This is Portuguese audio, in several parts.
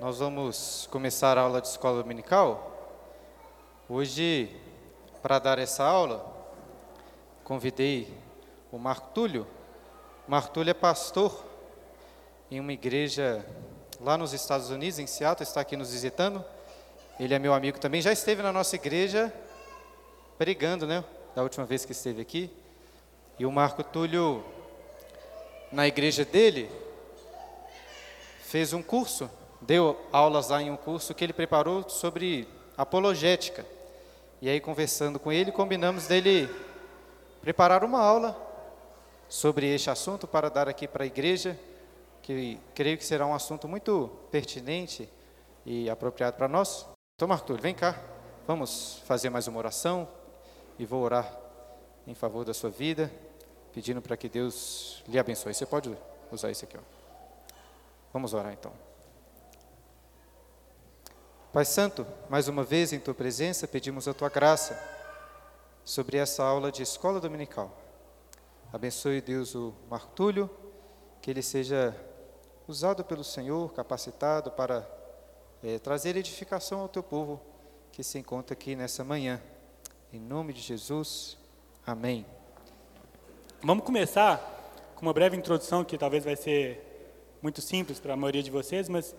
Nós vamos começar a aula de escola dominical. Hoje, para dar essa aula, convidei o Marco Túlio. Marco Túlio é pastor em uma igreja lá nos Estados Unidos, em Seattle, está aqui nos visitando. Ele é meu amigo também, já esteve na nossa igreja pregando, né? Da última vez que esteve aqui. E o Marco Túlio, na igreja dele, fez um curso deu aulas lá em um curso que ele preparou sobre apologética. E aí, conversando com ele, combinamos dele preparar uma aula sobre este assunto para dar aqui para a igreja, que creio que será um assunto muito pertinente e apropriado para nós. Então, Arthur, vem cá, vamos fazer mais uma oração e vou orar em favor da sua vida, pedindo para que Deus lhe abençoe. Você pode usar isso aqui, ó. Vamos orar então. Pai Santo, mais uma vez em Tua presença, pedimos a Tua graça sobre essa aula de escola dominical. Abençoe, Deus, o Marco Túlio, que ele seja usado pelo Senhor, capacitado para é, trazer edificação ao Teu povo que se encontra aqui nessa manhã. Em nome de Jesus, amém. Vamos começar com uma breve introdução que talvez vai ser muito simples para a maioria de vocês, mas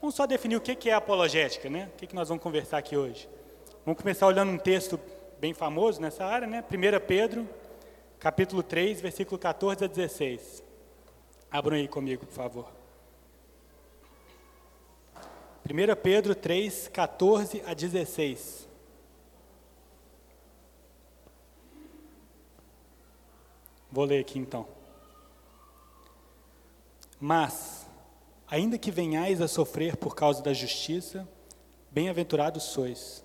Vamos só definir o que é apologética, né? O que nós vamos conversar aqui hoje. Vamos começar olhando um texto bem famoso nessa área, né? 1 Pedro, capítulo 3, versículo 14 a 16. Abram aí comigo, por favor. 1 Pedro 3, 14 a 16. Vou ler aqui então. Mas, Ainda que venhais a sofrer por causa da justiça, bem-aventurados sois.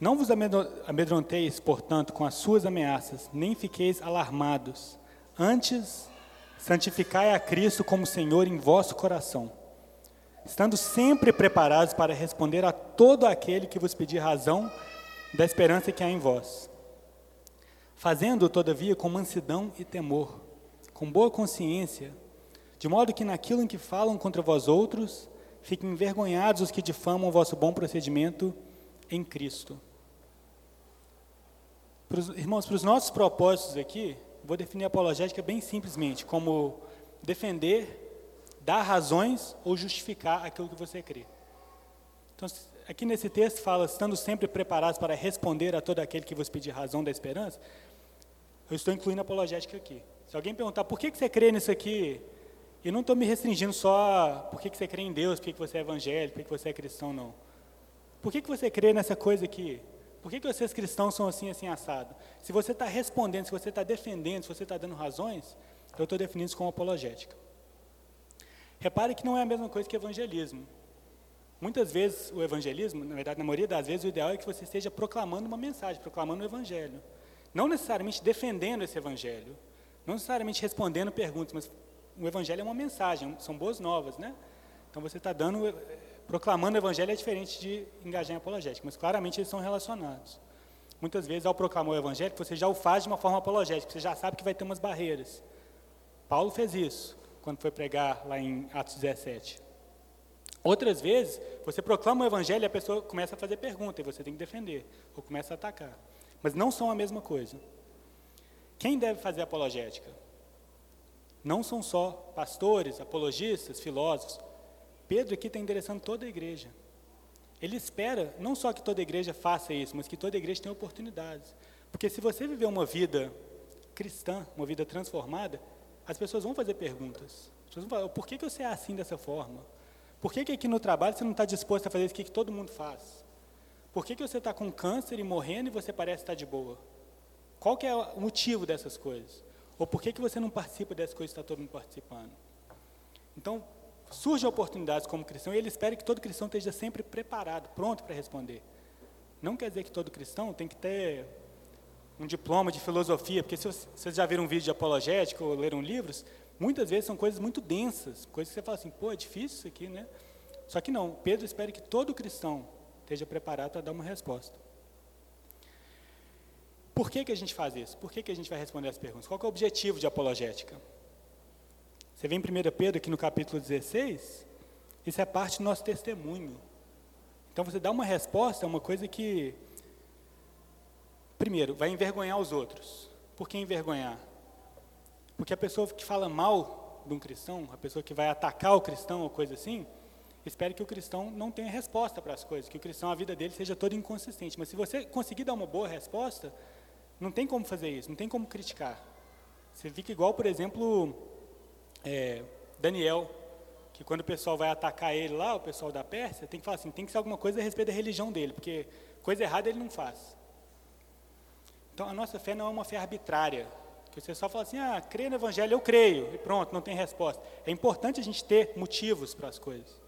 Não vos amedronteis, portanto, com as suas ameaças, nem fiqueis alarmados. Antes, santificai a Cristo como Senhor em vosso coração, estando sempre preparados para responder a todo aquele que vos pedir razão da esperança que há em vós. Fazendo, todavia, com mansidão e temor, com boa consciência, de modo que naquilo em que falam contra vós outros, fiquem envergonhados os que difamam o vosso bom procedimento em Cristo. Irmãos, para os nossos propósitos aqui, vou definir a apologética bem simplesmente, como defender, dar razões ou justificar aquilo que você crê. Então, aqui nesse texto fala, estando sempre preparados para responder a todo aquele que vos pedir razão da esperança, eu estou incluindo a apologética aqui. Se alguém perguntar, por que você crê nisso aqui? E não estou me restringindo só a por que, que você crê em Deus, por que, que você é evangélico, por que, que você é cristão, não. Por que, que você crê nessa coisa aqui? Por que, que vocês cristãos são assim, assim, assado? Se você está respondendo, se você está defendendo, se você está dando razões, eu estou definindo isso como apologética. Repare que não é a mesma coisa que evangelismo. Muitas vezes o evangelismo, na verdade, na maioria das vezes, o ideal é que você esteja proclamando uma mensagem, proclamando o evangelho. Não necessariamente defendendo esse evangelho, não necessariamente respondendo perguntas, mas o evangelho é uma mensagem, são boas novas, né? Então você está dando, proclamando o evangelho é diferente de engajar em apologética, mas claramente eles são relacionados. Muitas vezes, ao proclamar o evangelho, você já o faz de uma forma apologética, você já sabe que vai ter umas barreiras. Paulo fez isso quando foi pregar lá em Atos 17. Outras vezes, você proclama o evangelho e a pessoa começa a fazer pergunta e você tem que defender, ou começa a atacar. Mas não são a mesma coisa. Quem deve fazer apologética? Não são só pastores, apologistas, filósofos. Pedro aqui está endereçando toda a igreja. Ele espera não só que toda igreja faça isso, mas que toda igreja tenha oportunidades. Porque se você viver uma vida cristã, uma vida transformada, as pessoas vão fazer perguntas. As pessoas vão falar, por que, que você é assim dessa forma? Por que, que aqui no trabalho você não está disposto a fazer isso que todo mundo faz? Por que, que você está com câncer e morrendo e você parece estar de boa? Qual que é o motivo dessas coisas? Ou por que, que você não participa dessas coisas que está todo mundo participando? Então, surgem oportunidades como cristão e ele espera que todo cristão esteja sempre preparado, pronto para responder. Não quer dizer que todo cristão tem que ter um diploma de filosofia, porque se vocês já viram um vídeo de apologética ou leram livros, muitas vezes são coisas muito densas, coisas que você fala assim, pô, é difícil isso aqui, né? Só que não, Pedro espera que todo cristão esteja preparado para dar uma resposta. Por que, que a gente faz isso? Por que, que a gente vai responder as perguntas? Qual é o objetivo de apologética? Você vê em 1 Pedro, aqui no capítulo 16, Isso é parte do nosso testemunho. Então você dá uma resposta é uma coisa que, primeiro, vai envergonhar os outros. Por que envergonhar? Porque a pessoa que fala mal de um cristão, a pessoa que vai atacar o cristão ou coisa assim, espera que o cristão não tenha resposta para as coisas, que o cristão, a vida dele seja toda inconsistente. Mas se você conseguir dar uma boa resposta, não tem como fazer isso, não tem como criticar. Você fica igual, por exemplo, é, Daniel, que quando o pessoal vai atacar ele lá, o pessoal da Pérsia, tem que falar assim, tem que ser alguma coisa a respeito da religião dele, porque coisa errada ele não faz. Então a nossa fé não é uma fé arbitrária, que você só fala assim, ah, crê no evangelho, eu creio, e pronto, não tem resposta. É importante a gente ter motivos para as coisas.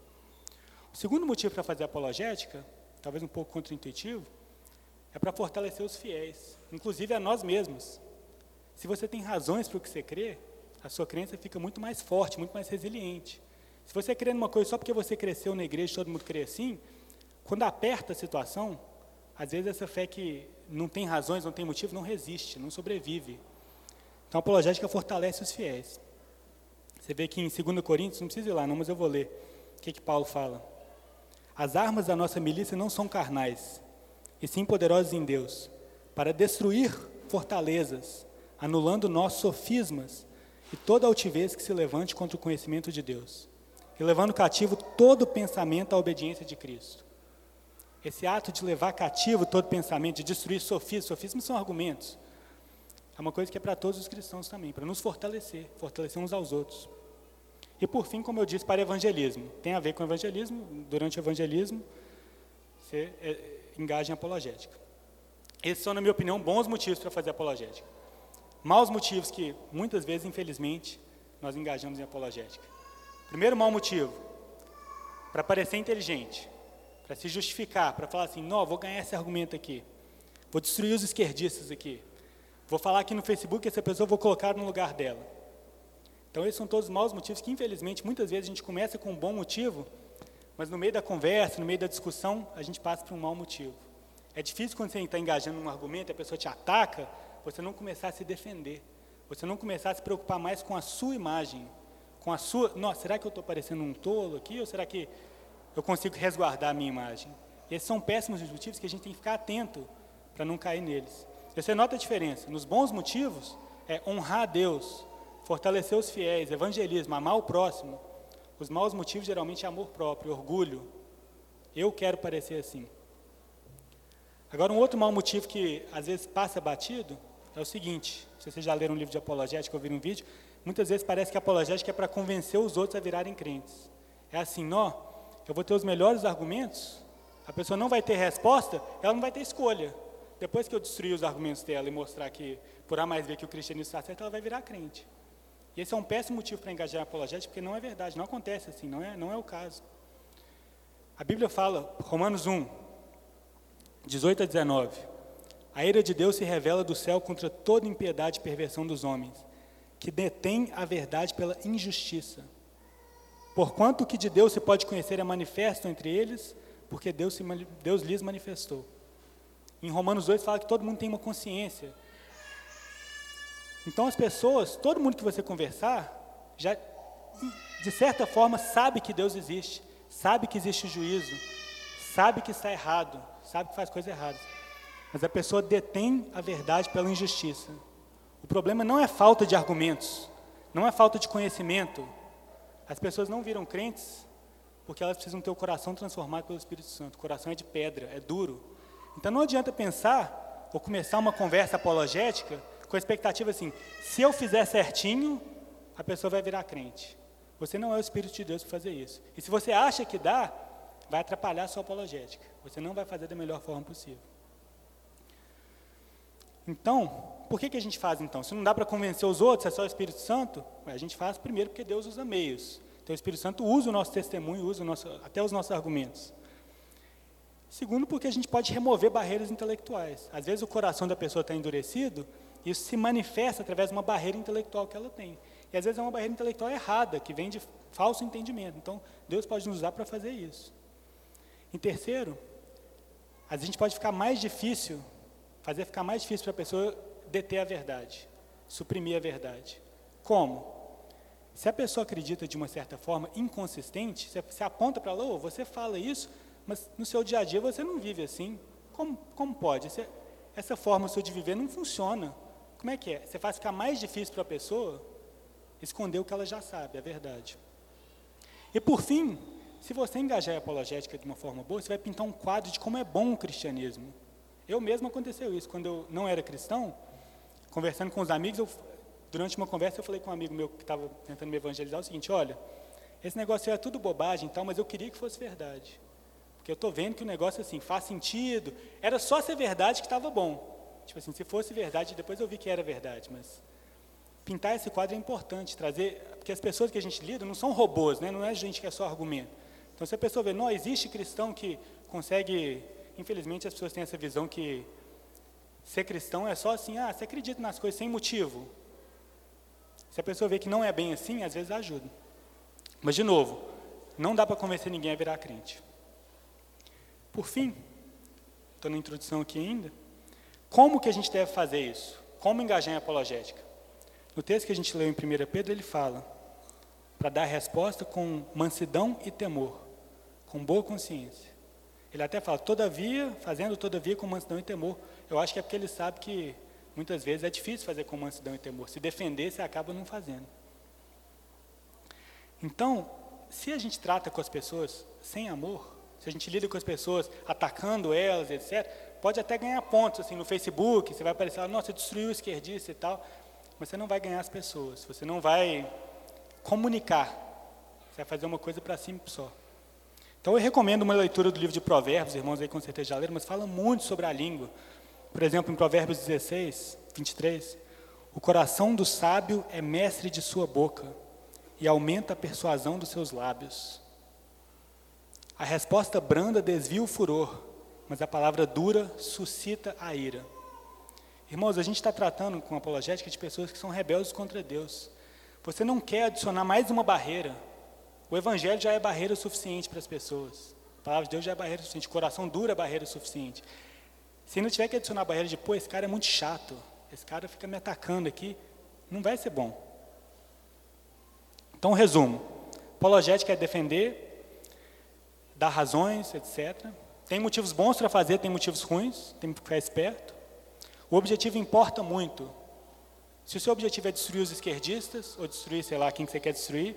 O segundo motivo para fazer apologética, talvez um pouco contraintuitivo, é para fortalecer os fiéis, inclusive a nós mesmos. Se você tem razões para o que você crê, a sua crença fica muito mais forte, muito mais resiliente. Se você crê numa coisa só porque você cresceu na igreja e todo mundo crê assim, quando aperta a situação, às vezes essa fé que não tem razões, não tem motivo, não resiste, não sobrevive. Então a apologética fortalece os fiéis. Você vê que em 2 Coríntios, não precisa ir lá não, mas eu vou ler. O que, que Paulo fala? As armas da nossa milícia não são carnais, e sim poderosas em Deus, para destruir fortalezas, anulando nossos sofismas e toda altivez que se levante contra o conhecimento de Deus, e levando cativo todo pensamento à obediência de Cristo. Esse ato de levar cativo todo pensamento, de destruir sofismas, sofismas são argumentos, é uma coisa que é para todos os cristãos também, para nos fortalecer, fortalecer uns aos outros. E por fim, como eu disse, para evangelismo. Tem a ver com evangelismo, durante o evangelismo, você é, engaja em apologética. Esses são, na minha opinião, bons motivos para fazer apologética. Maus motivos que, muitas vezes, infelizmente, nós engajamos em apologética. Primeiro mau motivo, para parecer inteligente, para se justificar, para falar assim, não, vou ganhar esse argumento aqui, vou destruir os esquerdistas aqui, vou falar aqui no Facebook essa pessoa vou colocar no lugar dela. Então, esses são todos os maus motivos que, infelizmente, muitas vezes a gente começa com um bom motivo, mas no meio da conversa, no meio da discussão, a gente passa por um mau motivo. É difícil quando você está engajando num argumento a pessoa te ataca, você não começar a se defender, você não começar a se preocupar mais com a sua imagem, com a sua. Nossa, será que eu estou parecendo um tolo aqui ou será que eu consigo resguardar a minha imagem? Esses são péssimos motivos que a gente tem que ficar atento para não cair neles. Você nota a diferença? Nos bons motivos, é honrar a Deus, fortalecer os fiéis, evangelismo, amar o próximo. Os maus motivos geralmente é amor próprio, orgulho. Eu quero parecer assim. Agora, um outro mau motivo que às vezes passa batido é o seguinte: se vocês já leram um livro de apologética ou viram um vídeo, muitas vezes parece que a apologética é para convencer os outros a virarem crentes. É assim, ó, eu vou ter os melhores argumentos, a pessoa não vai ter resposta, ela não vai ter escolha. Depois que eu destruir os argumentos dela e mostrar que, por A mais ver que o cristianismo está certo, ela vai virar crente. E esse é um péssimo motivo para engajar em apologética, porque não é verdade, não acontece assim, não é, não é o caso. A Bíblia fala, Romanos 1, 18 a 19, a ira de Deus se revela do céu contra toda impiedade e perversão dos homens, que detém a verdade pela injustiça. Porquanto o que de Deus se pode conhecer é manifesto entre eles, porque Deus, se, Deus lhes manifestou. Em Romanos 2 fala que todo mundo tem uma consciência, então as pessoas, todo mundo que você conversar, já de certa forma sabe que Deus existe, sabe que existe juízo, sabe que está errado, sabe que faz coisa errada. Mas a pessoa detém a verdade pela injustiça. O problema não é falta de argumentos, não é falta de conhecimento. As pessoas não viram crentes porque elas precisam ter o coração transformado pelo Espírito Santo. O coração é de pedra, é duro. Então não adianta pensar ou começar uma conversa apologética com a expectativa assim: se eu fizer certinho, a pessoa vai virar crente. Você não é o Espírito de Deus para fazer isso. E se você acha que dá, vai atrapalhar a sua apologética. Você não vai fazer da melhor forma possível. Então, por que, que a gente faz então? Se não dá para convencer os outros, é só o Espírito Santo, a gente faz primeiro porque Deus usa meios. Então o Espírito Santo usa o nosso testemunho, usa nosso, até os nossos argumentos. Segundo, porque a gente pode remover barreiras intelectuais. Às vezes o coração da pessoa está endurecido isso se manifesta através de uma barreira intelectual que ela tem. E às vezes é uma barreira intelectual errada, que vem de falso entendimento. Então, Deus pode nos usar para fazer isso. Em terceiro, a gente pode ficar mais difícil, fazer ficar mais difícil para a pessoa deter a verdade, suprimir a verdade. Como? se a pessoa acredita de uma certa forma inconsistente, você, aponta para ela, oh, você fala isso, mas no seu dia a dia você não vive assim. Como, como pode? Você, essa forma sua de viver não funciona. Como é que é? Você faz ficar mais difícil para a pessoa esconder o que ela já sabe, é verdade. E por fim, se você engajar a apologética de uma forma boa, você vai pintar um quadro de como é bom o cristianismo. Eu mesmo aconteceu isso, quando eu não era cristão, conversando com os amigos, eu, durante uma conversa eu falei com um amigo meu que estava tentando me evangelizar o seguinte, olha, esse negócio é tudo bobagem e tal, mas eu queria que fosse verdade. Porque eu estou vendo que o negócio assim faz sentido. Era só ser verdade que estava bom. Tipo assim, se fosse verdade, depois eu vi que era verdade, mas pintar esse quadro é importante, trazer, porque as pessoas que a gente lida não são robôs, né? não é gente que é só argumento. Então, se a pessoa vê, não, existe cristão que consegue, infelizmente as pessoas têm essa visão que ser cristão é só assim, ah, você acredita nas coisas sem motivo. Se a pessoa vê que não é bem assim, às vezes ajuda. Mas, de novo, não dá para convencer ninguém a virar crente. Por fim, estou na introdução aqui ainda, como que a gente deve fazer isso? Como engajar em apologética? No texto que a gente leu em 1 Pedro, ele fala para dar resposta com mansidão e temor, com boa consciência. Ele até fala, todavia, fazendo todavia com mansidão e temor. Eu acho que é porque ele sabe que muitas vezes é difícil fazer com mansidão e temor. Se defender, você acaba não fazendo. Então, se a gente trata com as pessoas sem amor, se a gente lida com as pessoas atacando elas, etc., pode até ganhar pontos assim no Facebook, você vai aparecer, nossa, você destruiu o esquerdista e tal, mas você não vai ganhar as pessoas, você não vai comunicar, você vai fazer uma coisa para si só. Então eu recomendo uma leitura do livro de Provérbios, irmãos aí com certeza já leram, mas fala muito sobre a língua. Por exemplo, em Provérbios 16, 23, o coração do sábio é mestre de sua boca e aumenta a persuasão dos seus lábios. A resposta branda desvia o furor, mas a palavra dura suscita a ira. Irmãos, a gente está tratando com apologética de pessoas que são rebeldes contra Deus. Você não quer adicionar mais uma barreira. O Evangelho já é barreira suficiente para as pessoas. A palavra de Deus já é barreira suficiente. O coração duro é barreira suficiente. Se não tiver que adicionar barreira de, pô, esse cara é muito chato, esse cara fica me atacando aqui, não vai ser bom. Então, resumo: apologética é defender dar razões, etc. Tem motivos bons para fazer, tem motivos ruins, tem que ficar esperto. O objetivo importa muito. Se o seu objetivo é destruir os esquerdistas, ou destruir, sei lá, quem que você quer destruir,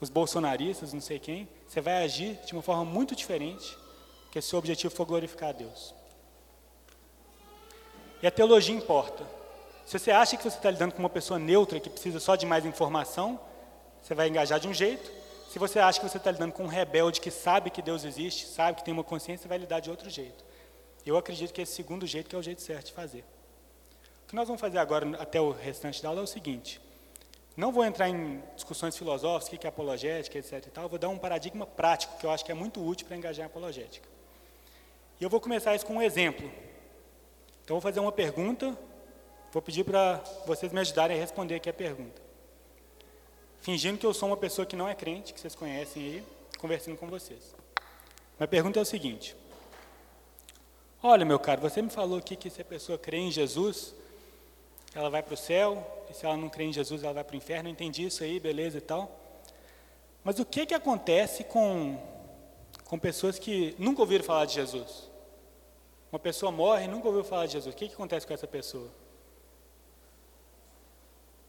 os bolsonaristas, não sei quem, você vai agir de uma forma muito diferente, que se o seu objetivo for glorificar a Deus. E a teologia importa. Se você acha que você está lidando com uma pessoa neutra que precisa só de mais informação, você vai engajar de um jeito. Se você acha que você está lidando com um rebelde que sabe que Deus existe, sabe que tem uma consciência, vai lidar de outro jeito. Eu acredito que esse segundo jeito que é o jeito certo de fazer. O que nós vamos fazer agora, até o restante da aula, é o seguinte. Não vou entrar em discussões filosóficas, o que é apologética, etc. E tal, vou dar um paradigma prático que eu acho que é muito útil para engajar em apologética. E eu vou começar isso com um exemplo. Então, vou fazer uma pergunta, vou pedir para vocês me ajudarem a responder aqui a pergunta fingindo que eu sou uma pessoa que não é crente, que vocês conhecem aí, conversando com vocês. Minha pergunta é o seguinte: Olha, meu caro, você me falou aqui que se a pessoa crê em Jesus, ela vai para o céu, e se ela não crê em Jesus, ela vai para o inferno. Eu entendi isso aí, beleza e tal. Mas o que, que acontece com, com pessoas que nunca ouviram falar de Jesus? Uma pessoa morre e nunca ouviu falar de Jesus. O que, que acontece com essa pessoa?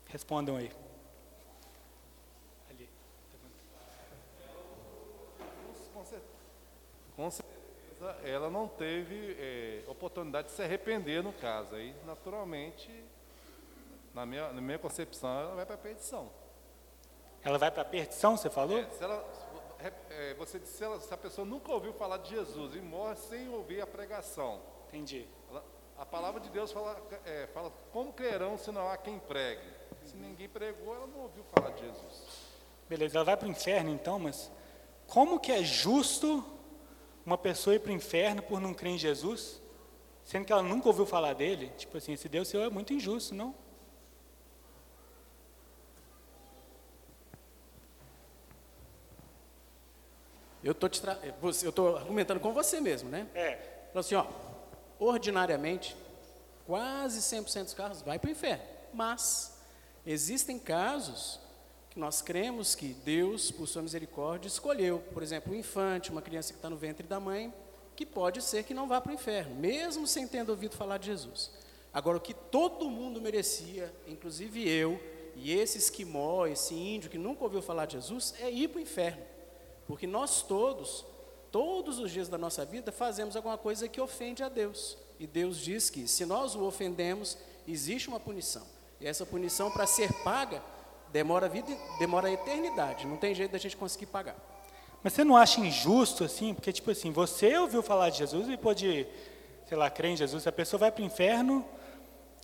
Respondam aí. Com certeza ela não teve é, oportunidade de se arrepender no caso. Aí, naturalmente, na minha, na minha concepção, ela vai para a perdição. Ela vai para a perdição, você falou? É, se ela, é, você disse, se, ela, se a pessoa nunca ouviu falar de Jesus e morre sem ouvir a pregação. Entendi. Ela, a palavra de Deus fala, é, fala, como crerão se não há quem pregue? Se ninguém pregou, ela não ouviu falar de Jesus. Beleza, ela vai para o inferno então, mas como que é justo uma pessoa ir para o inferno por não crer em Jesus, sendo que ela nunca ouviu falar dele, tipo assim, esse Deus seu é muito injusto, não? Eu tô tra... eu estou argumentando com você mesmo, né? É. Falou assim, ó, ordinariamente, quase 100% dos carros vai para o inferno, mas existem casos nós cremos que Deus, por sua misericórdia, escolheu, por exemplo, um infante, uma criança que está no ventre da mãe, que pode ser que não vá para o inferno, mesmo sem ter ouvido falar de Jesus. Agora, o que todo mundo merecia, inclusive eu, e esse esquimó, esse índio que nunca ouviu falar de Jesus, é ir para o inferno. Porque nós todos, todos os dias da nossa vida, fazemos alguma coisa que ofende a Deus. E Deus diz que se nós o ofendemos, existe uma punição. E essa punição, para ser paga, demora a vida, demora a eternidade. Não tem jeito da gente conseguir pagar. Mas você não acha injusto assim? Porque, tipo assim, você ouviu falar de Jesus e pode, sei lá, crer em Jesus. A pessoa vai para o inferno,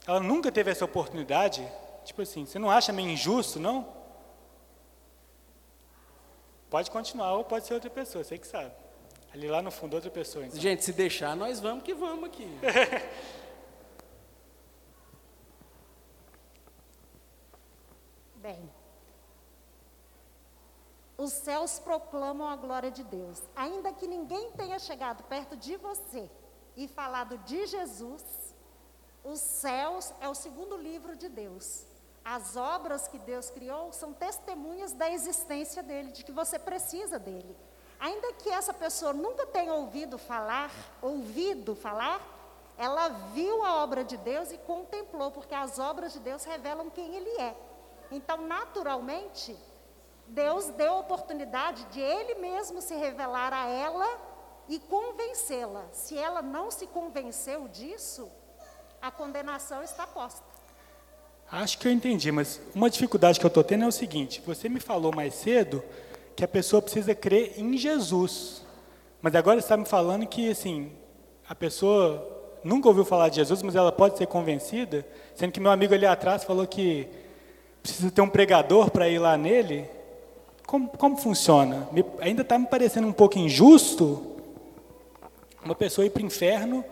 ela nunca teve essa oportunidade. Tipo assim, você não acha meio injusto, não? Pode continuar ou pode ser outra pessoa, você que sabe. Ali lá no fundo, outra pessoa. Então. Gente, se deixar, nós vamos que vamos aqui. Bem, os céus proclamam a glória de Deus. Ainda que ninguém tenha chegado perto de você e falado de Jesus, os céus é o segundo livro de Deus. As obras que Deus criou são testemunhas da existência dele, de que você precisa dele. Ainda que essa pessoa nunca tenha ouvido falar, ouvido falar, ela viu a obra de Deus e contemplou, porque as obras de Deus revelam quem ele é. Então, naturalmente, Deus deu a oportunidade de Ele mesmo se revelar a ela e convencê-la. Se ela não se convenceu disso, a condenação está posta. Acho que eu entendi, mas uma dificuldade que eu estou tendo é o seguinte: você me falou mais cedo que a pessoa precisa crer em Jesus, mas agora está me falando que assim a pessoa nunca ouviu falar de Jesus, mas ela pode ser convencida, sendo que meu amigo ali atrás falou que precisa ter um pregador para ir lá nele? Como, como funciona? Me, ainda está me parecendo um pouco injusto uma pessoa ir para o inferno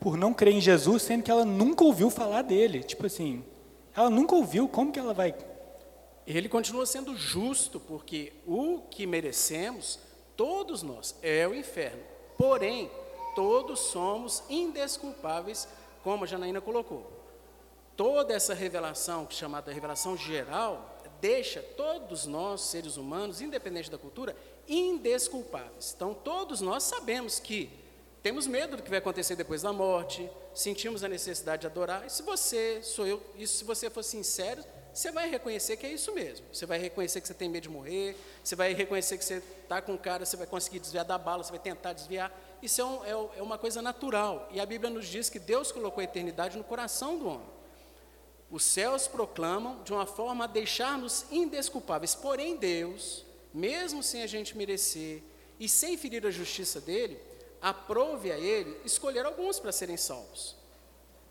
por não crer em Jesus, sendo que ela nunca ouviu falar dele. Tipo assim, ela nunca ouviu, como que ela vai? Ele continua sendo justo, porque o que merecemos, todos nós, é o inferno. Porém, todos somos indesculpáveis, como a Janaína colocou toda essa revelação, chamada revelação geral, deixa todos nós, seres humanos, independente da cultura, indesculpáveis. Então, todos nós sabemos que temos medo do que vai acontecer depois da morte, sentimos a necessidade de adorar. E se você, sou eu, isso se você for sincero, você vai reconhecer que é isso mesmo. Você vai reconhecer que você tem medo de morrer, você vai reconhecer que você está com cara, você vai conseguir desviar da bala, você vai tentar desviar. Isso é, um, é, é uma coisa natural. E a Bíblia nos diz que Deus colocou a eternidade no coração do homem. Os céus proclamam de uma forma a deixar-nos indesculpáveis. Porém, Deus, mesmo sem a gente merecer e sem ferir a justiça dele, aprove a ele escolher alguns para serem salvos.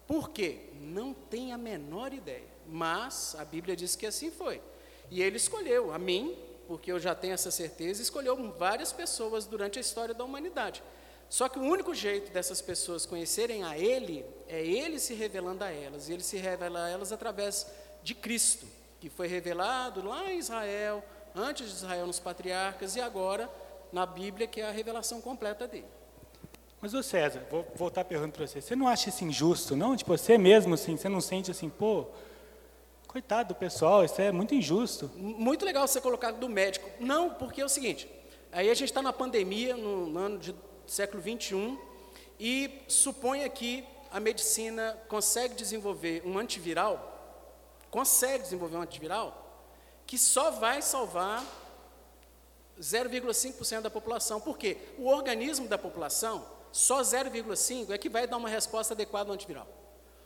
Por quê? Não tem a menor ideia. Mas a Bíblia diz que assim foi. E ele escolheu a mim, porque eu já tenho essa certeza, escolheu várias pessoas durante a história da humanidade. Só que o único jeito dessas pessoas conhecerem a Ele é Ele se revelando a elas. E Ele se revela a elas através de Cristo, que foi revelado lá em Israel, antes de Israel nos patriarcas, e agora na Bíblia, que é a revelação completa dele. Mas, ô César, vou voltar a pergunta para você. Você não acha isso injusto, não? Tipo, você mesmo, assim, você não sente assim, pô, coitado do pessoal, isso é muito injusto. Muito legal você colocar do médico. Não, porque é o seguinte, aí a gente está na pandemia, no ano de século 21, e suponha que a medicina consegue desenvolver um antiviral, consegue desenvolver um antiviral, que só vai salvar 0,5% da população. Por quê? O organismo da população, só 0,5% é que vai dar uma resposta adequada ao antiviral.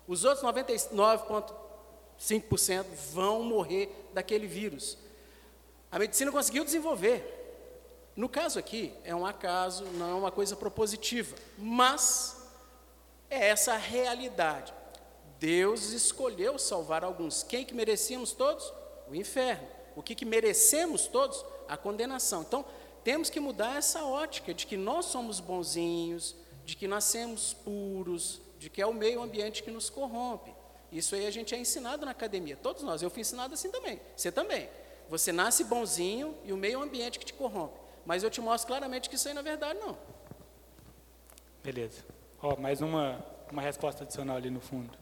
Os outros 99,5% vão morrer daquele vírus. A medicina conseguiu desenvolver, no caso aqui, é um acaso, não é uma coisa propositiva, mas é essa a realidade. Deus escolheu salvar alguns. Quem que merecíamos todos? O inferno. O que, que merecemos todos? A condenação. Então, temos que mudar essa ótica de que nós somos bonzinhos, de que nascemos puros, de que é o meio ambiente que nos corrompe. Isso aí a gente é ensinado na academia, todos nós. Eu fui ensinado assim também, você também. Você nasce bonzinho e o meio ambiente que te corrompe. Mas eu te mostro claramente que isso aí não é verdade, não. Beleza. Ó, mais uma, uma resposta adicional ali no fundo.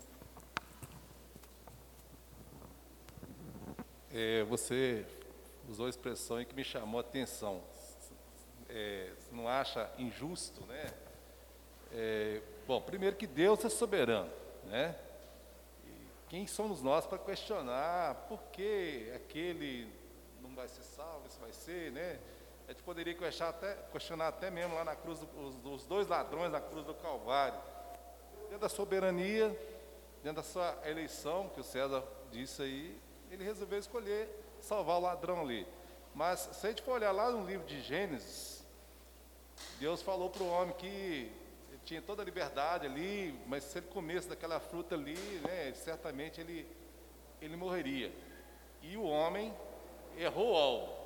É, você usou a expressão que me chamou a atenção. É, não acha injusto, né? É, bom, primeiro que Deus é soberano, né? E quem somos nós para questionar por que aquele não vai ser salvo, esse vai ser, né? A gente poderia questionar até, questionar até mesmo lá na cruz, do, os, os dois ladrões na cruz do Calvário. Dentro da soberania, dentro da sua eleição, que o César disse aí, ele resolveu escolher salvar o ladrão ali. Mas se a gente for olhar lá no livro de Gênesis, Deus falou para o homem que tinha toda a liberdade ali, mas se ele comesse daquela fruta ali, né, certamente ele, ele morreria. E o homem errou o alvo.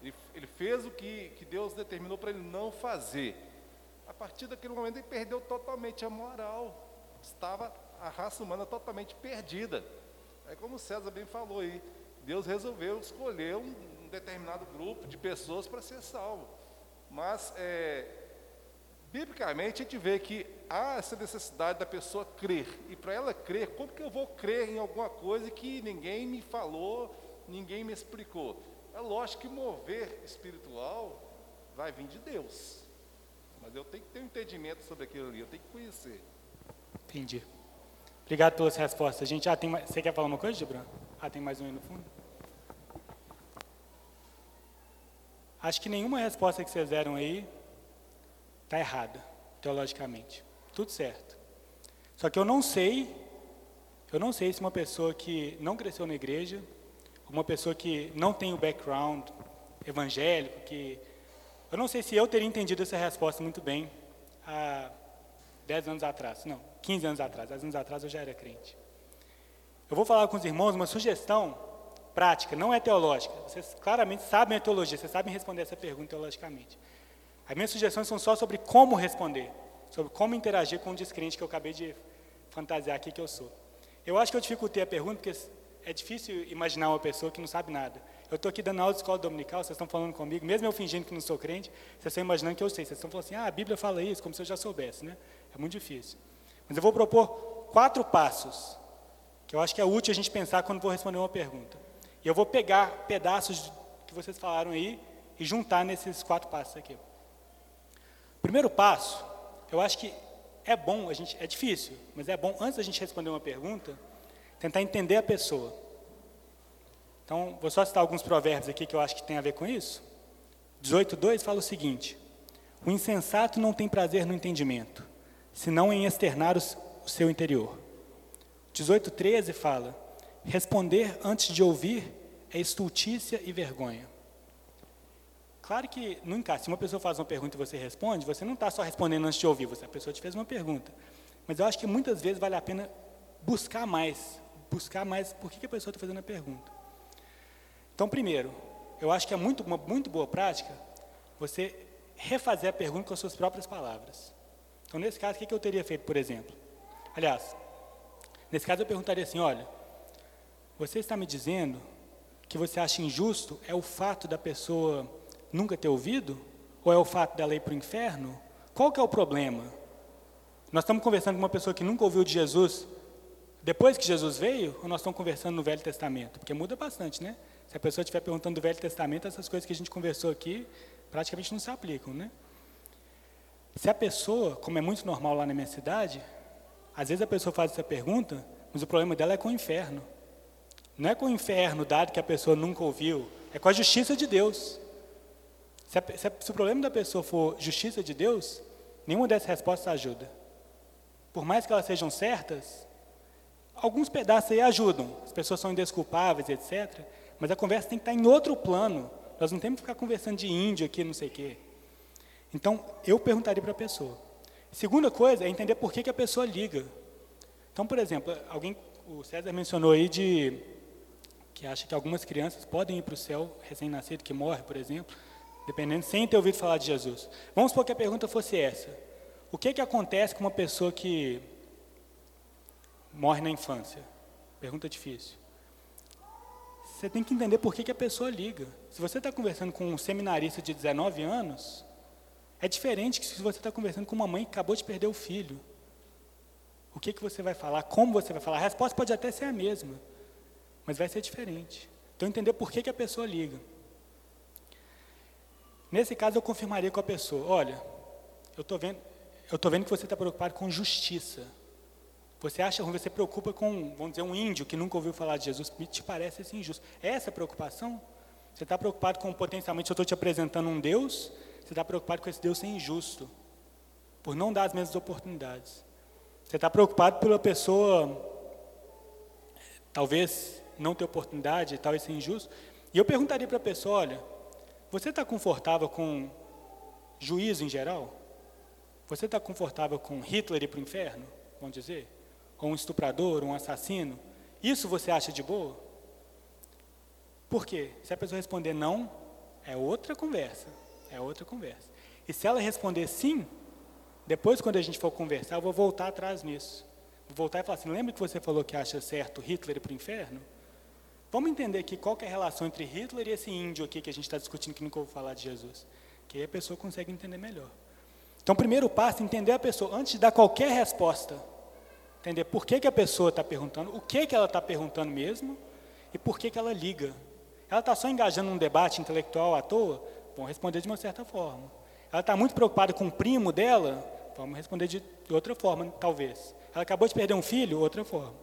Ele, ele fez o que, que Deus determinou para ele não fazer. A partir daquele momento ele perdeu totalmente a moral. Estava a raça humana totalmente perdida. É como César bem falou aí. Deus resolveu escolher um, um determinado grupo de pessoas para ser salvo. Mas, é, biblicamente, a gente vê que há essa necessidade da pessoa crer. E para ela crer, como que eu vou crer em alguma coisa que ninguém me falou, ninguém me explicou? É lógico que mover espiritual vai vir de Deus. Mas eu tenho que ter um entendimento sobre aquilo ali, eu tenho que conhecer. Entendi. Obrigado pelas respostas. A gente já tem mais... Você quer falar uma coisa, Gibran? Ah, tem mais um aí no fundo? Acho que nenhuma resposta que vocês deram aí está errada, teologicamente. Tudo certo. Só que eu não sei, eu não sei se uma pessoa que não cresceu na igreja, uma pessoa que não tem o background evangélico, que eu não sei se eu teria entendido essa resposta muito bem há 10 anos atrás, não, 15 anos atrás, 10 anos atrás eu já era crente. Eu vou falar com os irmãos uma sugestão prática, não é teológica. Vocês claramente sabem a teologia, vocês sabem responder essa pergunta teologicamente. As minhas sugestões são só sobre como responder, sobre como interagir com o descrente que eu acabei de fantasiar aqui que eu sou. Eu acho que eu dificultei a pergunta porque é difícil imaginar uma pessoa que não sabe nada. Eu estou aqui dando aula de escola dominical, vocês estão falando comigo, mesmo eu fingindo que não sou crente, vocês estão imaginando que eu sei. Vocês estão falando assim, ah, a Bíblia fala isso, como se eu já soubesse, né? É muito difícil. Mas eu vou propor quatro passos, que eu acho que é útil a gente pensar quando vou responder uma pergunta. E eu vou pegar pedaços que vocês falaram aí e juntar nesses quatro passos aqui. Primeiro passo, eu acho que é bom, a gente, é difícil, mas é bom, antes da gente responder uma pergunta, tentar entender a pessoa. Então, vou só citar alguns provérbios aqui que eu acho que tem a ver com isso. 18.2 fala o seguinte, o insensato não tem prazer no entendimento, senão em externar o seu interior. 18.13 fala, Responder antes de ouvir é estultícia e vergonha. Claro que não encaixa. Se uma pessoa faz uma pergunta e você responde, você não está só respondendo antes de ouvir, você, a pessoa te fez uma pergunta. Mas eu acho que muitas vezes vale a pena buscar mais, buscar mais por que, a pessoa está fazendo a pergunta. Então, primeiro, eu acho que é muito, uma muito boa prática você refazer a pergunta com as suas próprias palavras. Então, nesse caso, o que, que eu teria feito, por exemplo? Aliás, nesse caso eu perguntaria assim, olha, você está me dizendo que você acha injusto é o fato da pessoa nunca ter ouvido? Ou é o fato dela ir para o inferno? Qual que é o problema? Nós estamos conversando com uma pessoa que nunca ouviu de Jesus depois que Jesus veio, nós estamos conversando no Velho Testamento? Porque muda bastante, né? Se a pessoa estiver perguntando do Velho Testamento, essas coisas que a gente conversou aqui praticamente não se aplicam, né? Se a pessoa, como é muito normal lá na minha cidade, às vezes a pessoa faz essa pergunta, mas o problema dela é com o inferno. Não é com o inferno dado que a pessoa nunca ouviu, é com a justiça de Deus. Se, a, se, a, se o problema da pessoa for justiça de Deus, nenhuma dessas respostas ajuda. Por mais que elas sejam certas, alguns pedaços aí ajudam. As pessoas são indesculpáveis, etc. Mas a conversa tem que estar em outro plano. Nós não temos que ficar conversando de índio aqui, não sei o quê. Então, eu perguntaria para a pessoa. Segunda coisa é entender por que, que a pessoa liga. Então, por exemplo, alguém, o César mencionou aí de que acha que algumas crianças podem ir para o céu recém-nascido, que morre, por exemplo, dependendo, sem ter ouvido falar de Jesus. Vamos supor que a pergunta fosse essa. O que, que acontece com uma pessoa que morre na infância? Pergunta difícil. Você tem que entender por que, que a pessoa liga. Se você está conversando com um seminarista de 19 anos, é diferente que se você está conversando com uma mãe que acabou de perder o filho. O que, que você vai falar? Como você vai falar? A resposta pode até ser a mesma mas vai ser diferente. Então, entender por que, que a pessoa liga. Nesse caso, eu confirmaria com a pessoa: olha, eu estou vendo, eu vendo que você está preocupado com justiça. Você acha ruim, você preocupa com, vamos dizer, um índio que nunca ouviu falar de Jesus, te parece assim injusto. É essa preocupação? Você está preocupado com, potencialmente, eu estou te apresentando um Deus, você está preocupado com esse Deus ser injusto, por não dar as mesmas oportunidades. Você está preocupado pela pessoa, talvez não ter oportunidade, talvez ser injusto. E eu perguntaria para a pessoa, olha, você está confortável com juízo em geral? Você está confortável com Hitler ir para o inferno, vamos dizer? Ou um estuprador, um assassino? Isso você acha de boa? Por quê? Se a pessoa responder não, é outra conversa. É outra conversa. E se ela responder sim, depois quando a gente for conversar, eu vou voltar atrás nisso. Vou voltar e falar assim, lembra que você falou que acha certo Hitler para o inferno? Vamos entender aqui qual é a relação entre Hitler e esse índio aqui que a gente está discutindo que nunca ouviu falar de Jesus. Que aí a pessoa consegue entender melhor. Então, o primeiro passo é entender a pessoa, antes de dar qualquer resposta. Entender por que, que a pessoa está perguntando, o que, que ela está perguntando mesmo e por que, que ela liga. Ela está só engajando num debate intelectual à toa? Vamos responder de uma certa forma. Ela está muito preocupada com o primo dela? Vamos responder de outra forma, talvez. Ela acabou de perder um filho? Outra forma.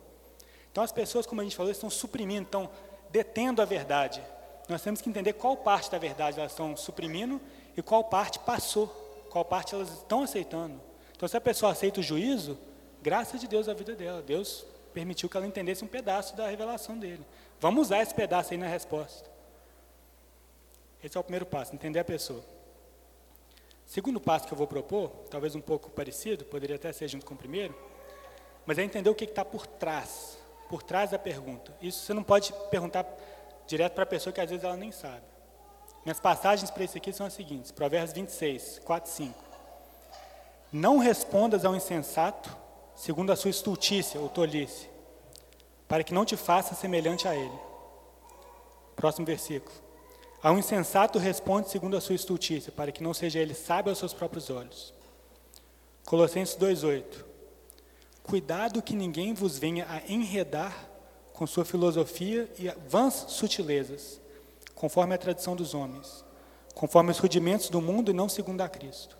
Então, as pessoas, como a gente falou, estão suprimindo, estão detendo a verdade. Nós temos que entender qual parte da verdade elas estão suprimindo e qual parte passou, qual parte elas estão aceitando. Então, se a pessoa aceita o juízo, graças a Deus a vida dela. Deus permitiu que ela entendesse um pedaço da revelação dele. Vamos usar esse pedaço aí na resposta. Esse é o primeiro passo, entender a pessoa. Segundo passo que eu vou propor, talvez um pouco parecido, poderia até ser junto com o primeiro, mas é entender o que está por trás por trás da pergunta. Isso você não pode perguntar direto para a pessoa que às vezes ela nem sabe. Minhas passagens para isso aqui são as seguintes: Provérbios 26, 4 e 5. Não respondas ao insensato segundo a sua estultícia ou tolice, para que não te faça semelhante a ele. Próximo versículo. Ao insensato responde segundo a sua estultícia, para que não seja ele sábio aos seus próprios olhos. Colossenses 2,8. Cuidado que ninguém vos venha a enredar com sua filosofia e vãs sutilezas, conforme a tradição dos homens, conforme os rudimentos do mundo e não segundo a Cristo.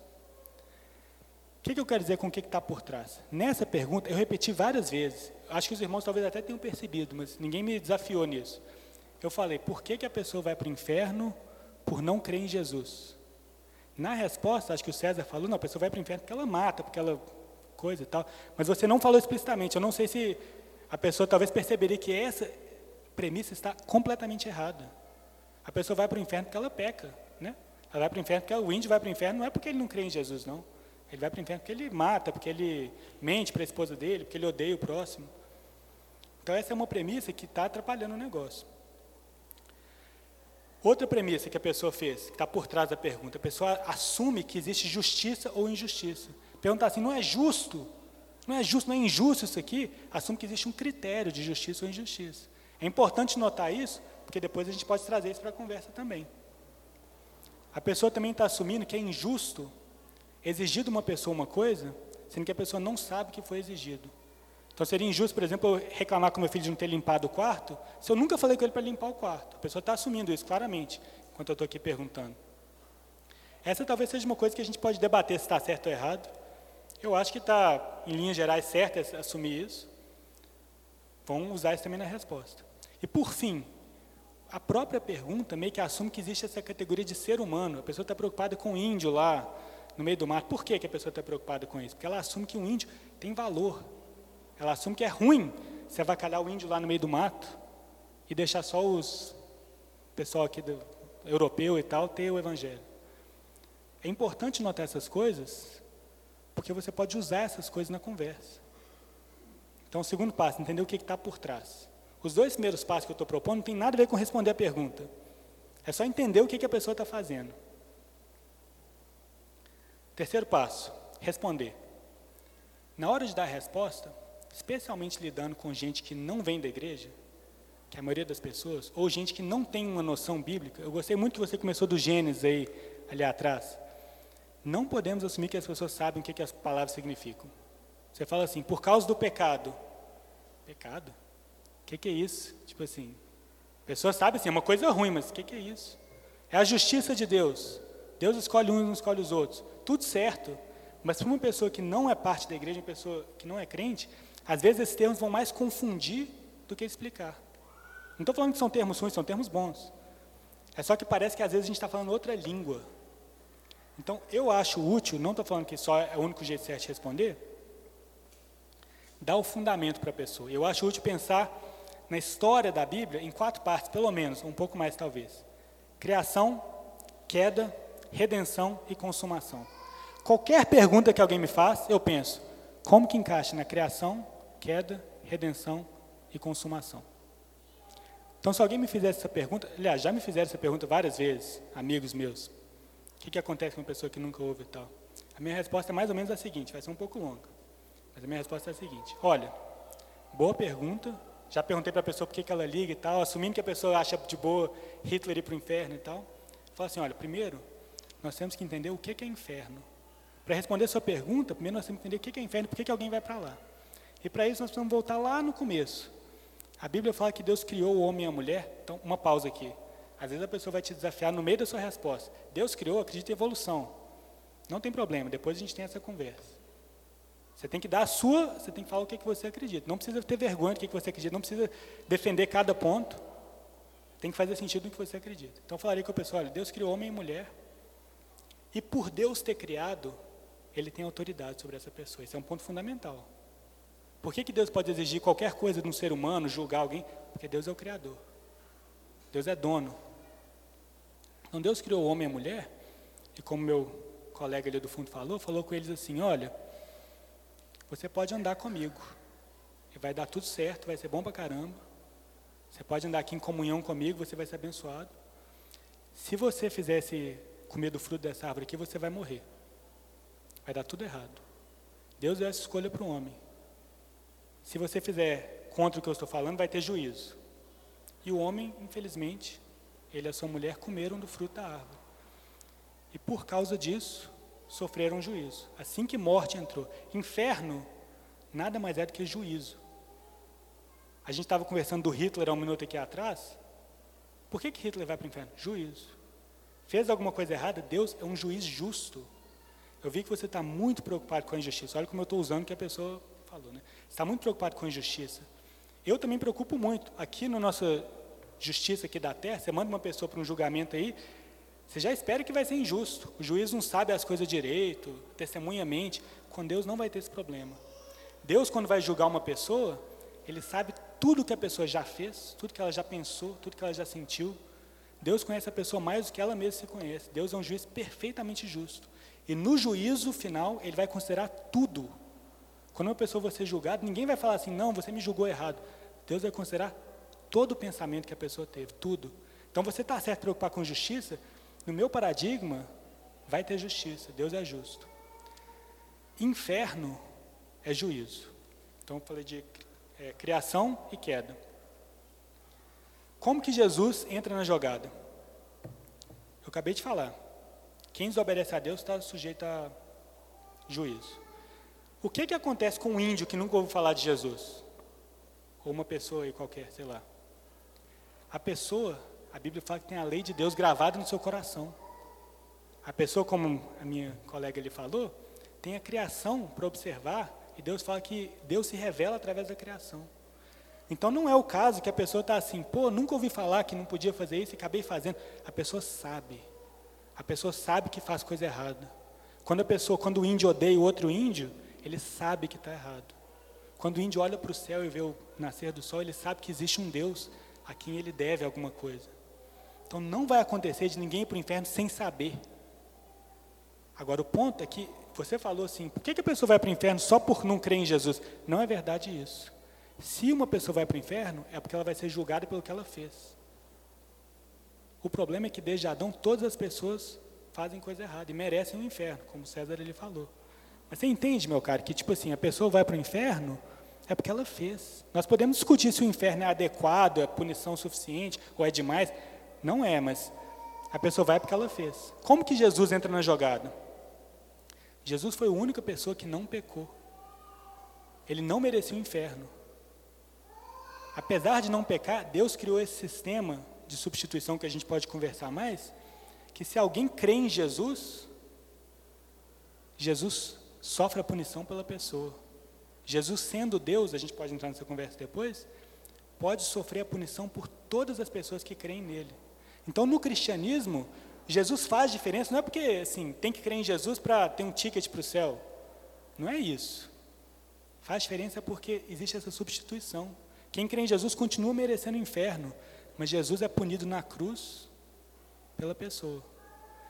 Que, que eu quero dizer com o que está por trás? Nessa pergunta, eu repeti várias vezes, acho que os irmãos talvez até tenham percebido, mas ninguém me desafiou nisso. Eu falei, por que, que a pessoa vai para o inferno por não crer em Jesus? Na resposta, acho que o César falou, não, a pessoa vai para o inferno porque ela mata, porque ela coisa e tal. Mas você não falou explicitamente. Eu não sei se a pessoa talvez perceberia que essa premissa está completamente errada. A pessoa vai para o inferno porque ela peca, né? Ela vai para o inferno porque o índio vai para o inferno não é porque ele não crê em Jesus, não. Ele vai para o inferno porque ele mata, porque ele mente para a esposa dele, porque ele odeia o próximo. Então essa é uma premissa que está atrapalhando o negócio. Outra premissa que a pessoa fez, que está por trás da pergunta, a pessoa assume que existe justiça ou injustiça perguntar assim, não é justo, não é justo, não é injusto isso aqui, assume que existe um critério de justiça ou injustiça. É importante notar isso, porque depois a gente pode trazer isso para a conversa também. A pessoa também está assumindo que é injusto exigir de uma pessoa uma coisa, sendo que a pessoa não sabe que foi exigido. Então seria injusto, por exemplo, eu reclamar com meu filho de não ter limpado o quarto, se eu nunca falei com ele para limpar o quarto. A pessoa está assumindo isso claramente, enquanto eu estou aqui perguntando. Essa talvez seja uma coisa que a gente pode debater se está certo ou errado. Eu acho que está, em linhas gerais, certo assumir isso. Vamos usar isso também na resposta. E, por fim, a própria pergunta meio que assume que existe essa categoria de ser humano. A pessoa está preocupada com o índio lá no meio do mato. Por que, que a pessoa está preocupada com isso? Porque ela assume que um índio tem valor. Ela assume que é ruim você avacalhar o índio lá no meio do mato e deixar só os pessoal aqui do europeu e tal ter o evangelho. É importante notar essas coisas, porque você pode usar essas coisas na conversa. Então, o segundo passo, entender o que está por trás. Os dois primeiros passos que eu estou propondo não tem nada a ver com responder a pergunta. É só entender o que, que a pessoa está fazendo. Terceiro passo, responder. Na hora de dar a resposta, especialmente lidando com gente que não vem da igreja, que é a maioria das pessoas, ou gente que não tem uma noção bíblica, eu gostei muito que você começou do Gênesis aí, ali atrás não podemos assumir que as pessoas sabem o que, que as palavras significam. Você fala assim, por causa do pecado. Pecado? O que, que é isso? Tipo assim, a pessoa sabe assim, é uma coisa ruim, mas o que, que é isso? É a justiça de Deus. Deus escolhe uns não escolhe os outros. Tudo certo. Mas para uma pessoa que não é parte da igreja, uma pessoa que não é crente, às vezes esses termos vão mais confundir do que explicar. Não estou falando que são termos ruins, são termos bons. É só que parece que às vezes a gente está falando outra língua. Então, eu acho útil, não estou falando que só é o único jeito certo de responder, dar o fundamento para a pessoa. Eu acho útil pensar na história da Bíblia em quatro partes, pelo menos, um pouco mais talvez: criação, queda, redenção e consumação. Qualquer pergunta que alguém me faz, eu penso, como que encaixa na criação, queda, redenção e consumação? Então, se alguém me fizesse essa pergunta, aliás, já me fizeram essa pergunta várias vezes, amigos meus. O que, que acontece com uma pessoa que nunca ouve e tal? A minha resposta é mais ou menos a seguinte, vai ser um pouco longa. Mas a minha resposta é a seguinte: olha, boa pergunta. Já perguntei para a pessoa por que, que ela liga e tal, assumindo que a pessoa acha de boa Hitler ir para o inferno e tal. Fala assim: olha, primeiro, nós temos que entender o que, é inferno. Para responder a sua pergunta, primeiro nós temos que entender o que, é inferno e por que, alguém vai para lá. E para isso nós precisamos voltar lá no começo. A Bíblia fala que Deus criou o homem e a mulher. Então, uma pausa aqui. Às vezes a pessoa vai te desafiar no meio da sua resposta. Deus criou, acredita em evolução. Não tem problema, depois a gente tem essa conversa. Você tem que dar a sua, você tem que falar o que, que você acredita. Não precisa ter vergonha do que, que você acredita, não precisa defender cada ponto. Tem que fazer sentido no que você acredita. Então eu falaria com o pessoal, olha, Deus criou homem e mulher. E por Deus ter criado, Ele tem autoridade sobre essa pessoa. Esse é um ponto fundamental. Por que, que Deus pode exigir qualquer coisa de um ser humano, julgar alguém? Porque Deus é o Criador. Deus é dono. Então Deus criou o homem e a mulher, e como meu colega ali do fundo falou, falou com eles assim, olha, você pode andar comigo, e vai dar tudo certo, vai ser bom pra caramba. Você pode andar aqui em comunhão comigo, você vai ser abençoado. Se você fizesse comer do fruto dessa árvore aqui, você vai morrer. Vai dar tudo errado. Deus deu essa escolha para o homem. Se você fizer contra o que eu estou falando, vai ter juízo. E o homem, infelizmente, ele e a sua mulher comeram do fruto da árvore. E por causa disso, sofreram juízo. Assim que morte entrou. Inferno nada mais é do que juízo. A gente estava conversando do Hitler há um minuto aqui atrás. Por que, que Hitler vai para o inferno? Juízo. Fez alguma coisa errada? Deus é um juiz justo. Eu vi que você está muito preocupado com a injustiça. Olha como eu estou usando o que a pessoa falou. Né? Está muito preocupado com a injustiça. Eu também me preocupo muito. Aqui na nossa justiça aqui da terra, você manda uma pessoa para um julgamento aí, você já espera que vai ser injusto. O juiz não sabe as coisas direito, testemunha mente. Com Deus não vai ter esse problema. Deus, quando vai julgar uma pessoa, Ele sabe tudo que a pessoa já fez, tudo que ela já pensou, tudo que ela já sentiu. Deus conhece a pessoa mais do que ela mesma se conhece. Deus é um juiz perfeitamente justo. E no juízo final, Ele vai considerar tudo. Quando uma pessoa vai ser julgada, ninguém vai falar assim, não, você me julgou errado. Deus vai considerar todo o pensamento que a pessoa teve, tudo. Então você está certo preocupar com justiça? No meu paradigma, vai ter justiça, Deus é justo. Inferno é juízo. Então eu falei de é, criação e queda. Como que Jesus entra na jogada? Eu acabei de falar. Quem desobedece a Deus está sujeito a juízo. O que, que acontece com um índio que nunca ouviu falar de Jesus? ou uma pessoa aí qualquer, sei lá. A pessoa, a Bíblia fala que tem a lei de Deus gravada no seu coração. A pessoa, como a minha colega ali falou, tem a criação para observar, e Deus fala que Deus se revela através da criação. Então não é o caso que a pessoa está assim, pô, nunca ouvi falar que não podia fazer isso e acabei fazendo. A pessoa sabe. A pessoa sabe que faz coisa errada. Quando a pessoa, quando o índio odeia o outro índio, ele sabe que está errado. Quando o índio olha para o céu e vê o nascer do sol, ele sabe que existe um Deus a quem ele deve alguma coisa. Então não vai acontecer de ninguém ir para o inferno sem saber. Agora o ponto é que você falou assim, por que, que a pessoa vai para o inferno só por não crer em Jesus? Não é verdade isso. Se uma pessoa vai para o inferno, é porque ela vai ser julgada pelo que ela fez. O problema é que desde Adão todas as pessoas fazem coisa errada e merecem o um inferno, como César ele falou. Mas você entende, meu caro, que tipo assim, a pessoa vai para o inferno é porque ela fez. Nós podemos discutir se o inferno é adequado, é punição suficiente ou é demais. Não é, mas a pessoa vai porque ela fez. Como que Jesus entra na jogada? Jesus foi a única pessoa que não pecou. Ele não merecia o inferno. Apesar de não pecar, Deus criou esse sistema de substituição que a gente pode conversar mais, que se alguém crê em Jesus, Jesus sofre a punição pela pessoa. Jesus, sendo Deus, a gente pode entrar nessa conversa depois, pode sofrer a punição por todas as pessoas que creem nele. Então, no cristianismo, Jesus faz diferença, não é porque assim, tem que crer em Jesus para ter um ticket para o céu. Não é isso. Faz diferença porque existe essa substituição. Quem crê em Jesus continua merecendo o inferno, mas Jesus é punido na cruz pela pessoa.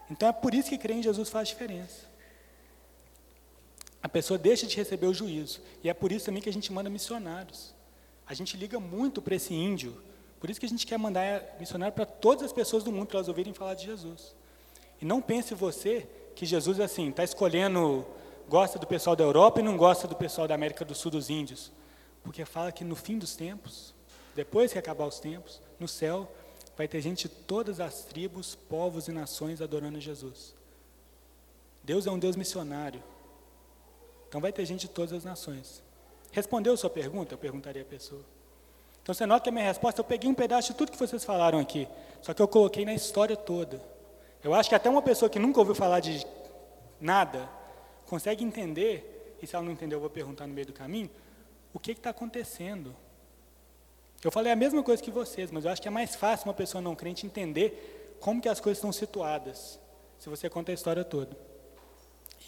Então é por isso que crer em Jesus faz diferença. A pessoa deixa de receber o juízo. E é por isso também que a gente manda missionários. A gente liga muito para esse índio. Por isso que a gente quer mandar missionário para todas as pessoas do mundo, para elas ouvirem falar de Jesus. E não pense você que Jesus, assim, está escolhendo, gosta do pessoal da Europa e não gosta do pessoal da América do Sul, dos índios. Porque fala que no fim dos tempos, depois que acabar os tempos, no céu, vai ter gente de todas as tribos, povos e nações adorando Jesus. Deus é um Deus missionário. Então vai ter gente de todas as nações. Respondeu a sua pergunta? Eu perguntaria a pessoa. Então você nota que a minha resposta, eu peguei um pedaço de tudo que vocês falaram aqui, só que eu coloquei na história toda. Eu acho que até uma pessoa que nunca ouviu falar de nada consegue entender, e se ela não entendeu, eu vou perguntar no meio do caminho, o que está acontecendo. Eu falei a mesma coisa que vocês, mas eu acho que é mais fácil uma pessoa não crente entender como que as coisas estão situadas, se você conta a história toda.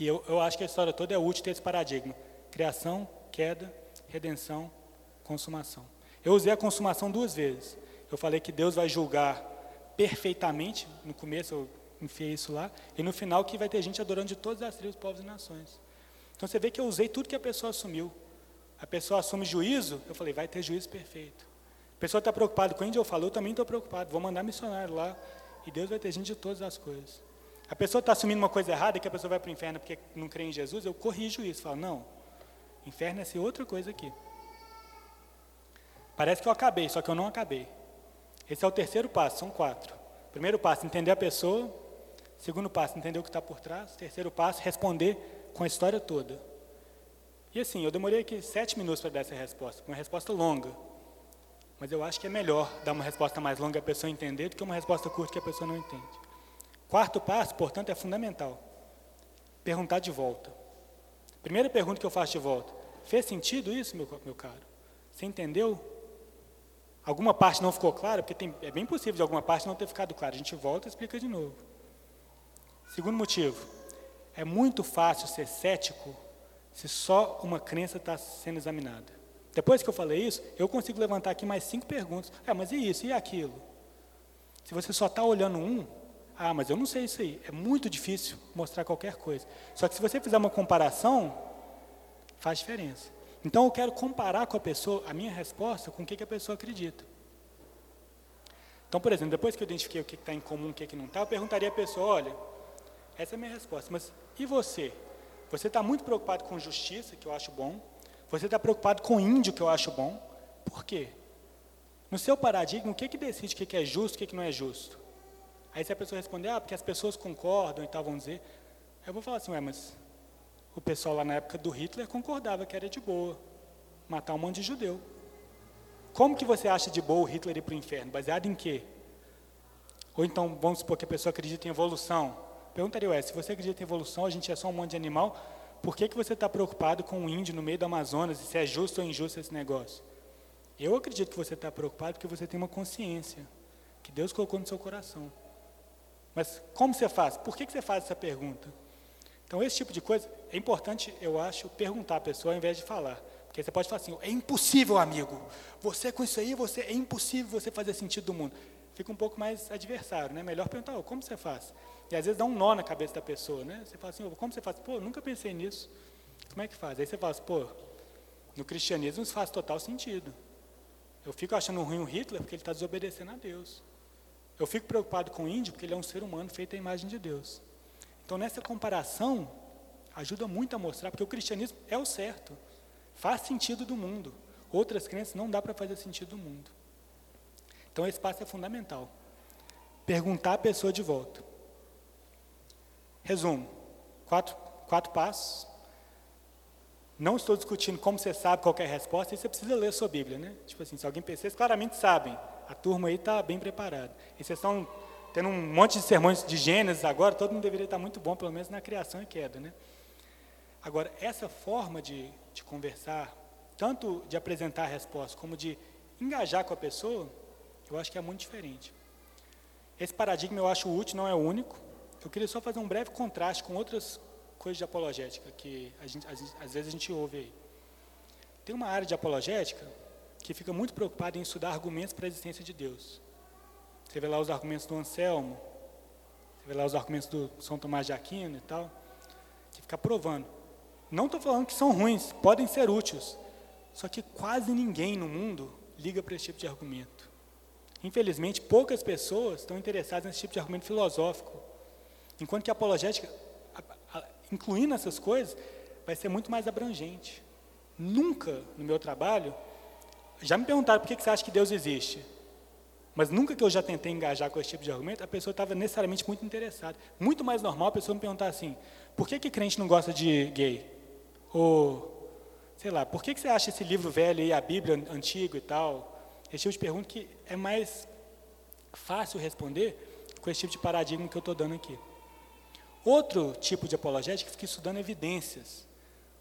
E eu, eu acho que a história toda é útil ter esse paradigma. Criação, queda, redenção, consumação. Eu usei a consumação duas vezes. Eu falei que Deus vai julgar perfeitamente, no começo eu enfiei isso lá, e no final que vai ter gente adorando de todas as tribos, povos e nações. Então você vê que eu usei tudo que a pessoa assumiu. A pessoa assume juízo, eu falei, vai ter juízo perfeito. A pessoa está preocupada com o índio, eu falo, eu também estou preocupado, vou mandar missionário lá, e Deus vai ter gente de todas as coisas. A pessoa está assumindo uma coisa errada, que a pessoa vai para o inferno porque não crê em Jesus, eu corrijo isso, falo, não, inferno é ser outra coisa aqui. Parece que eu acabei, só que eu não acabei. Esse é o terceiro passo, são quatro. Primeiro passo, entender a pessoa. Segundo passo, entender o que está por trás. Terceiro passo, responder com a história toda. E assim, eu demorei aqui sete minutos para dar essa resposta, uma resposta longa. Mas eu acho que é melhor dar uma resposta mais longa a pessoa entender do que uma resposta curta que a pessoa não entende. Quarto passo, portanto, é fundamental. Perguntar de volta. Primeira pergunta que eu faço de volta. Fez sentido isso, meu, meu caro? Você entendeu? Alguma parte não ficou clara? Porque tem, é bem possível de alguma parte não ter ficado clara. A gente volta e explica de novo. Segundo motivo. É muito fácil ser cético se só uma crença está sendo examinada. Depois que eu falei isso, eu consigo levantar aqui mais cinco perguntas. É, mas e isso? E aquilo? Se você só está olhando um, ah, mas eu não sei isso aí. É muito difícil mostrar qualquer coisa. Só que se você fizer uma comparação, faz diferença. Então eu quero comparar com a pessoa, a minha resposta, com o que, que a pessoa acredita. Então, por exemplo, depois que eu identifiquei o que está em comum o que, que não está, eu perguntaria à pessoa, olha, essa é a minha resposta, mas e você? Você está muito preocupado com justiça, que eu acho bom. Você está preocupado com índio, que eu acho bom. Por quê? No seu paradigma, o que, que decide o que, que é justo e o que, que não é justo? Aí se a pessoa responder, ah, porque as pessoas concordam e tal, vão dizer, eu vou falar assim, ué, mas o pessoal lá na época do Hitler concordava que era de boa matar um monte de judeu. Como que você acha de boa o Hitler ir para o inferno? Baseado em quê? Ou então, vamos supor que a pessoa acredita em evolução. Perguntaria, ué, se você acredita em evolução, a gente é só um monte de animal, por que, que você está preocupado com um índio no meio do Amazonas, e se é justo ou injusto esse negócio? Eu acredito que você está preocupado porque você tem uma consciência que Deus colocou no seu coração. Mas como você faz? Por que, que você faz essa pergunta? Então, esse tipo de coisa é importante, eu acho, perguntar à pessoa ao invés de falar. Porque você pode falar assim, é impossível, amigo. Você com isso aí, você é impossível você fazer sentido do mundo. Fica um pouco mais adversário, né? Melhor perguntar, oh, como você faz? E às vezes dá um nó na cabeça da pessoa, né? Você fala assim, como você faz? Pô, nunca pensei nisso. Como é que faz? Aí você fala assim, pô, no cristianismo isso faz total sentido. Eu fico achando ruim o Hitler porque ele está desobedecendo a Deus. Eu fico preocupado com o índio porque ele é um ser humano feito à imagem de Deus. Então, nessa comparação, ajuda muito a mostrar, porque o cristianismo é o certo, faz sentido do mundo. Outras crenças não dá para fazer sentido do mundo. Então, esse passo é fundamental. Perguntar a pessoa de volta. Resumo: quatro, quatro passos. Não estou discutindo como você sabe qual é resposta, e você precisa ler a sua Bíblia, né? Tipo assim, se alguém pensar, claramente sabem. A turma aí está bem preparada. Exceção tendo um monte de sermões de Gênesis agora, todo mundo deveria estar muito bom, pelo menos na criação e queda, né? Agora, essa forma de, de conversar, tanto de apresentar a resposta, como de engajar com a pessoa, eu acho que é muito diferente. Esse paradigma eu acho útil, não é único. Eu queria só fazer um breve contraste com outras coisas de apologética que gente, às vezes a gente ouve aí. Tem uma área de apologética que fica muito preocupada em estudar argumentos para a existência de Deus. Você vê lá os argumentos do Anselmo, você vê lá os argumentos do São Tomás de Aquino e tal, que fica provando. Não estou falando que são ruins, podem ser úteis, só que quase ninguém no mundo liga para esse tipo de argumento. Infelizmente, poucas pessoas estão interessadas nesse tipo de argumento filosófico. Enquanto que a apologética, incluindo essas coisas, vai ser muito mais abrangente. Nunca no meu trabalho, já me perguntaram por que você acha que Deus existe. Mas nunca que eu já tentei engajar com esse tipo de argumento, a pessoa estava necessariamente muito interessada. Muito mais normal a pessoa me perguntar assim: por que, que crente não gosta de gay? Ou, sei lá, por que, que você acha esse livro velho aí, a Bíblia antigo e tal? Esse tipo de pergunta que é mais fácil responder com esse tipo de paradigma que eu estou dando aqui. Outro tipo de apologética fica estudando evidências.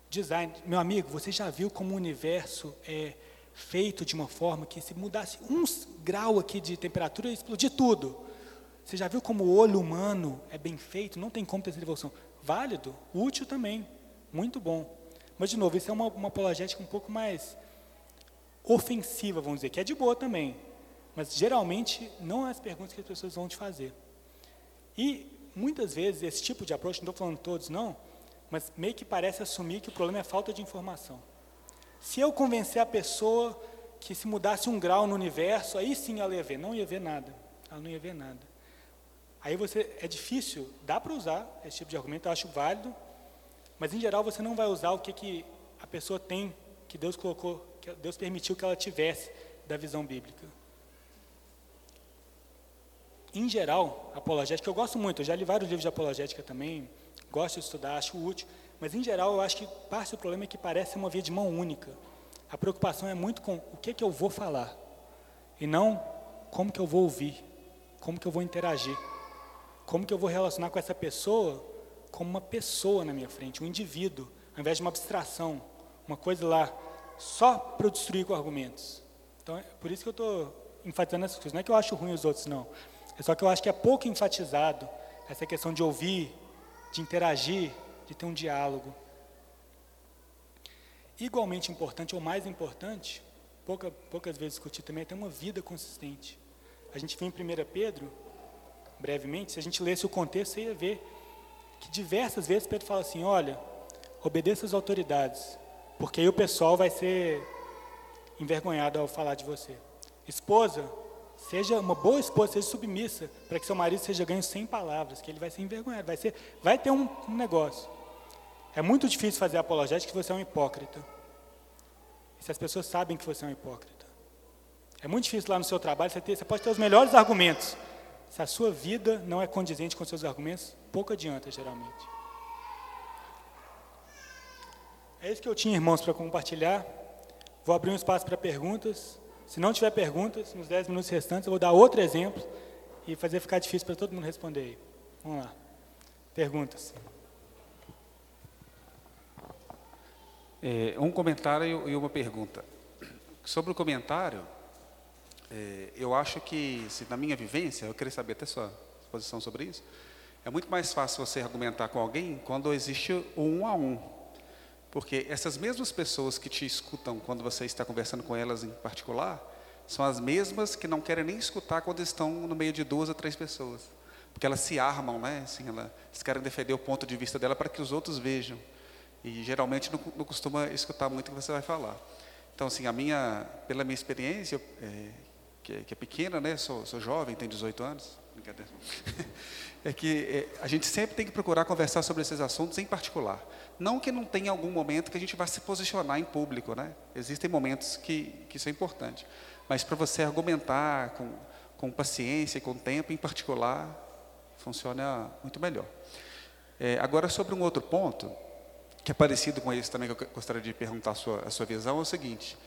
Design. Meu amigo, você já viu como o universo é feito de uma forma que se mudasse um grau aqui de temperatura, ia explodir tudo. Você já viu como o olho humano é bem feito? Não tem como ter essa evolução. Válido, útil também, muito bom. Mas, de novo, isso é uma, uma apologética um pouco mais ofensiva, vamos dizer, que é de boa também. Mas geralmente não é as perguntas que as pessoas vão te fazer. E muitas vezes esse tipo de approach, não estou falando todos não, mas meio que parece assumir que o problema é falta de informação. Se eu convencer a pessoa que se mudasse um grau no universo, aí sim ela ia ver, não ia ver nada. Ela não ia ver nada. Aí você é difícil, dá para usar esse tipo de argumento, eu acho válido, mas em geral você não vai usar o que, que a pessoa tem, que Deus colocou que Deus permitiu que ela tivesse da visão bíblica. Em geral, apologética, eu gosto muito, eu já li vários livros de apologética também, gosto de estudar, acho útil, mas em geral eu acho que parte do problema é que parece uma via de mão única. A preocupação é muito com o que, que eu vou falar, e não como que eu vou ouvir, como que eu vou interagir, como que eu vou relacionar com essa pessoa como uma pessoa na minha frente, um indivíduo, ao invés de uma abstração, uma coisa lá só para eu destruir com argumentos. Então, é por isso que eu estou enfatizando essas coisas. Não é que eu acho ruim os outros, não. Só que eu acho que é pouco enfatizado essa questão de ouvir, de interagir, de ter um diálogo. Igualmente importante, ou mais importante, pouca, poucas vezes discutido também, é ter uma vida consistente. A gente vê em 1 Pedro, brevemente, se a gente lesse o contexto, você ia ver que diversas vezes Pedro fala assim, olha, obedeça às autoridades, porque aí o pessoal vai ser envergonhado ao falar de você. Esposa, seja uma boa esposa, seja submissa, para que seu marido seja ganho sem palavras, que ele vai ser envergonhado, vai, ser, vai ter um, um negócio. É muito difícil fazer apologética que você é um hipócrita. Se as pessoas sabem que você é um hipócrita. É muito difícil lá no seu trabalho, você, ter, você pode ter os melhores argumentos. Se a sua vida não é condizente com seus argumentos, pouco adianta, geralmente. É isso que eu tinha, irmãos, para compartilhar. Vou abrir um espaço para perguntas. Se não tiver perguntas, nos 10 minutos restantes, eu vou dar outro exemplo e fazer ficar difícil para todo mundo responder aí. Vamos lá. Perguntas. É, um comentário e uma pergunta. Sobre o comentário, é, eu acho que, se, na minha vivência, eu queria saber até sua posição sobre isso, é muito mais fácil você argumentar com alguém quando existe o um a um. Porque essas mesmas pessoas que te escutam quando você está conversando com elas em particular, são as mesmas que não querem nem escutar quando estão no meio de duas ou três pessoas. Porque elas se armam, né? Assim, elas querem defender o ponto de vista dela para que os outros vejam. E geralmente não, não costuma escutar muito o que você vai falar. Então, assim, a minha, pela minha experiência, é, que, é, que, é pequena, né? Sou, sou jovem, tenho 18 anos. É que é, a gente sempre tem que procurar conversar sobre esses assuntos em particular. Não que não tenha algum momento que a gente vá se posicionar em público, né? Existem momentos que, que isso é importante. Mas para você argumentar com, com paciência e com tempo, em particular, funciona muito melhor. É, agora, sobre um outro ponto, que é parecido com esse também, que eu gostaria de perguntar a sua, a sua visão, é o seguinte.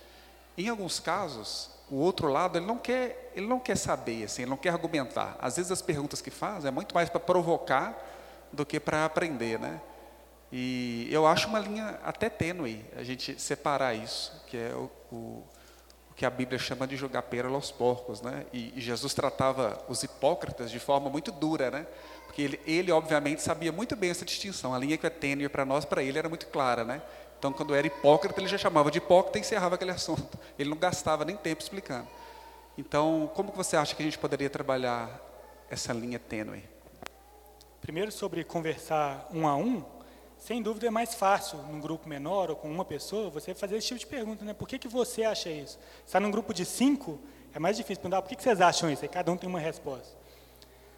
Em alguns casos, o outro lado, ele não quer, ele não quer saber, assim, ele não quer argumentar. Às vezes as perguntas que faz é muito mais para provocar do que para aprender, né? E eu acho uma linha até tênue a gente separar isso, que é o, o, o que a Bíblia chama de jogar pera aos porcos, né? E, e, Jesus tratava os hipócritas de forma muito dura, né? Porque ele, ele, obviamente, sabia muito bem essa distinção. A linha que é tênue para nós, para ele, era muito clara, né? Então, quando era hipócrita, ele já chamava de hipócrita e encerrava aquele assunto. Ele não gastava nem tempo explicando. Então, como que você acha que a gente poderia trabalhar essa linha tênue? Primeiro, sobre conversar um a um, sem dúvida é mais fácil num grupo menor ou com uma pessoa você fazer esse tipo de pergunta, né? Por que, que você acha isso? Está num grupo de cinco, é mais difícil perguntar por que, que vocês acham isso? Aí cada um tem uma resposta.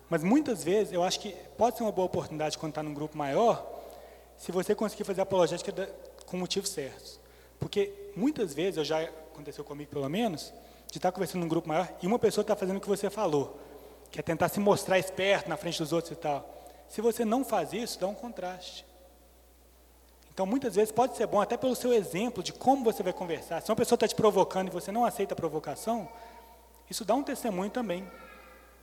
Mas muitas vezes eu acho que pode ser uma boa oportunidade quando está num grupo maior, se você conseguir fazer apologética com motivos certos. Porque muitas vezes, eu já aconteceu comigo pelo menos, de estar conversando num grupo maior e uma pessoa está fazendo o que você falou, que é tentar se mostrar esperto na frente dos outros e tal. Se você não faz isso, dá um contraste. Então, muitas vezes pode ser bom, até pelo seu exemplo de como você vai conversar. Se uma pessoa está te provocando e você não aceita a provocação, isso dá um testemunho também.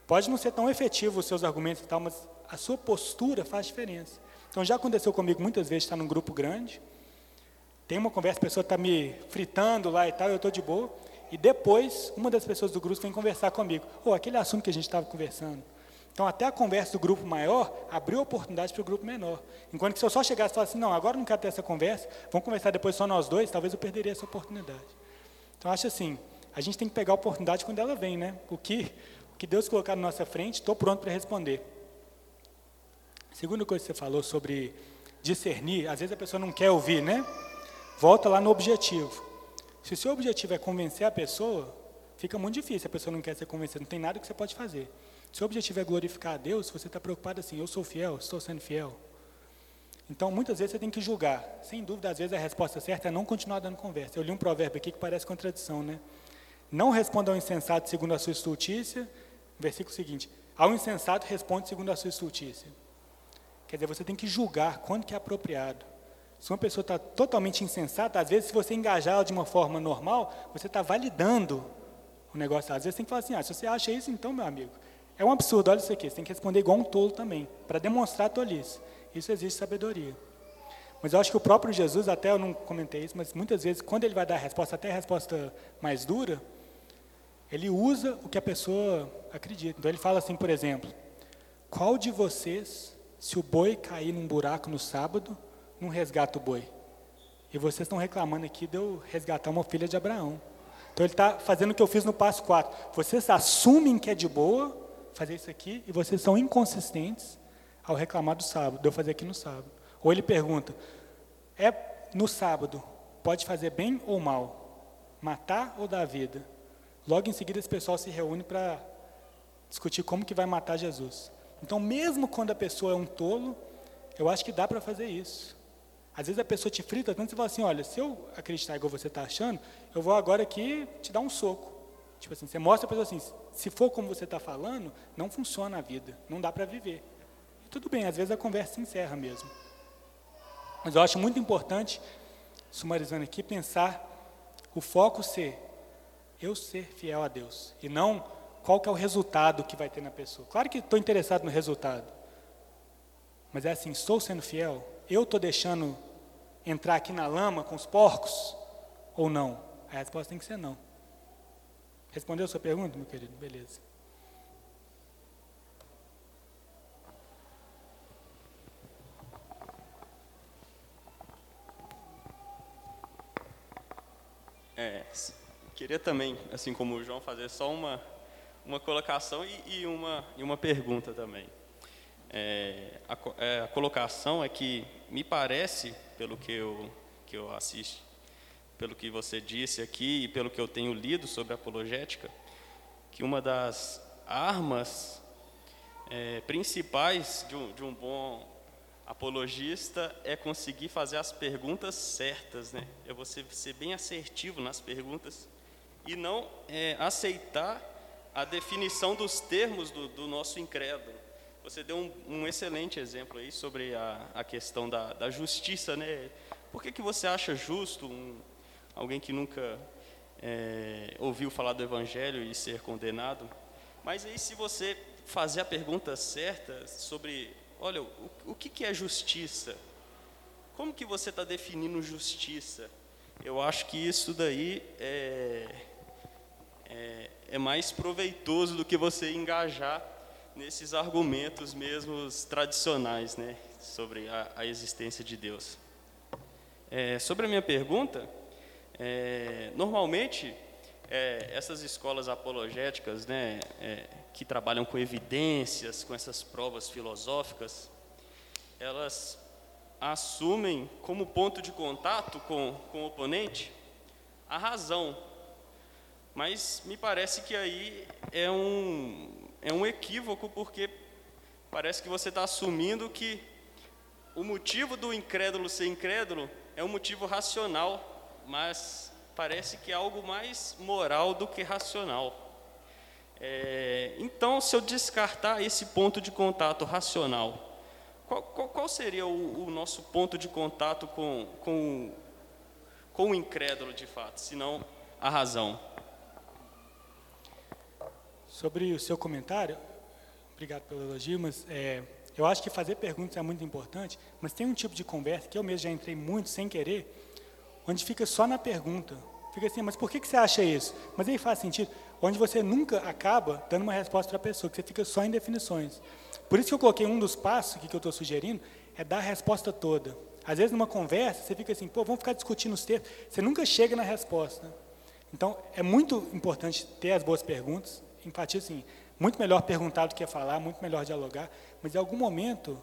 Pode não ser tão efetivo os seus argumentos e tal, mas a sua postura faz diferença. Então, já aconteceu comigo muitas vezes estar num grupo grande, tem uma conversa, a pessoa está me fritando lá e tal, eu estou de boa. E depois, uma das pessoas do grupo vem conversar comigo. Ou oh, aquele assunto que a gente estava conversando. Então, até a conversa do grupo maior abriu oportunidade para o grupo menor. Enquanto que se eu só chegasse e falasse assim, não, agora não quero ter essa conversa, vamos conversar depois só nós dois, talvez eu perderia essa oportunidade. Então, acho assim, a gente tem que pegar a oportunidade quando ela vem, né? O que, o que Deus colocar na nossa frente, estou pronto para responder. Segunda coisa que você falou sobre discernir, às vezes a pessoa não quer ouvir, né? Volta lá no objetivo. Se o seu objetivo é convencer a pessoa, fica muito difícil. A pessoa não quer ser convencida, não tem nada que você pode fazer. Se o objetivo é glorificar a Deus, você está preocupado assim, eu sou fiel, estou sendo fiel. Então, muitas vezes você tem que julgar. Sem dúvida, às vezes a resposta certa é não continuar dando conversa. Eu li um provérbio aqui que parece contradição, né? Não responda ao insensato segundo a sua estultícia. Versículo seguinte: Ao insensato responde segundo a sua estultícia. Quer dizer, você tem que julgar quando que é apropriado. Se uma pessoa está totalmente insensata, às vezes, se você engajar ela de uma forma normal, você está validando o negócio. Às vezes, tem que falar assim: ah, se você acha isso, então, meu amigo, é um absurdo, olha isso aqui. Você tem que responder igual um tolo também, para demonstrar a tolice. Isso existe sabedoria. Mas eu acho que o próprio Jesus, até eu não comentei isso, mas muitas vezes, quando ele vai dar a resposta, até a resposta mais dura, ele usa o que a pessoa acredita. Então, ele fala assim, por exemplo: Qual de vocês, se o boi cair num buraco no sábado, não resgata o boi. E vocês estão reclamando aqui de eu resgatar uma filha de Abraão. Então ele está fazendo o que eu fiz no passo 4. Vocês assumem que é de boa fazer isso aqui e vocês são inconsistentes ao reclamar do sábado, de eu fazer aqui no sábado. Ou ele pergunta: é no sábado, pode fazer bem ou mal? Matar ou dar vida? Logo em seguida esse pessoal se reúne para discutir como que vai matar Jesus. Então, mesmo quando a pessoa é um tolo, eu acho que dá para fazer isso. Às vezes a pessoa te frita tanto, você fala assim, olha, se eu acreditar igual você está achando, eu vou agora aqui te dar um soco. Tipo assim, você mostra a pessoa assim, se for como você está falando, não funciona a vida, não dá para viver. E tudo bem, às vezes a conversa se encerra mesmo. Mas eu acho muito importante, sumarizando aqui, pensar o foco ser eu ser fiel a Deus e não qual que é o resultado que vai ter na pessoa. Claro que estou interessado no resultado, mas é assim, estou sendo fiel, eu estou deixando entrar aqui na lama com os porcos ou não? A resposta tem que ser não. Respondeu a sua pergunta, meu querido? Beleza. É, queria também, assim como o João, fazer só uma, uma colocação e, e uma, e uma pergunta também. É, a, é, a, colocação é que me parece, pelo que eu, que eu assisto, pelo que você disse aqui e pelo que eu tenho lido sobre apologética, que uma das armas é, principais de um, de um bom apologista é conseguir fazer as perguntas certas, né? É você ser bem assertivo nas perguntas e não é, aceitar a definição dos termos do, do nosso incrédulo. Você deu um, um excelente exemplo aí sobre a, a questão da, da, justiça, né? Por que, que você acha justo um, alguém que nunca é, ouviu falar do Evangelho e ser condenado. Mas aí, se você fazer a pergunta certa sobre, olha, o, o que, que é justiça? Como que você está definindo justiça? Eu acho que isso daí é, é, é mais proveitoso do que você engajar nesses argumentos mesmos tradicionais, né, sobre a, a existência de Deus. É, sobre a minha pergunta, é, normalmente é, essas escolas apologéticas, né, é, que trabalham com evidências, com essas provas filosóficas, elas assumem como ponto de contato com, com o oponente a razão. Mas me parece que aí é um, é um equívoco, porque parece que você está assumindo que o motivo do incrédulo ser incrédulo é um motivo racional, mas parece que é algo mais moral do que racional. É, então, se eu descartar esse ponto de contato racional, qual, qual, qual seria o, o, nosso ponto de contato com, com, com o incrédulo de fato, se não a razão? Sobre o seu comentário, obrigado pelo elogio, mas é, eu acho que fazer perguntas é muito importante, mas tem um tipo de conversa que eu mesmo já entrei muito sem querer, onde fica só na pergunta. Fica assim, mas por que, que você acha isso? Mas aí faz sentido. Onde você nunca acaba dando uma resposta para a pessoa, que você fica só em definições. Por isso que eu coloquei um dos passos que eu estou sugerindo, é dar a resposta toda. Às vezes, numa conversa, você fica assim, pô, vamos ficar discutindo os textos. Você nunca chega na resposta. Então, é muito importante ter as boas perguntas. Enfatizo assim, muito melhor perguntar do que falar, muito melhor dialogar. Mas, em algum momento,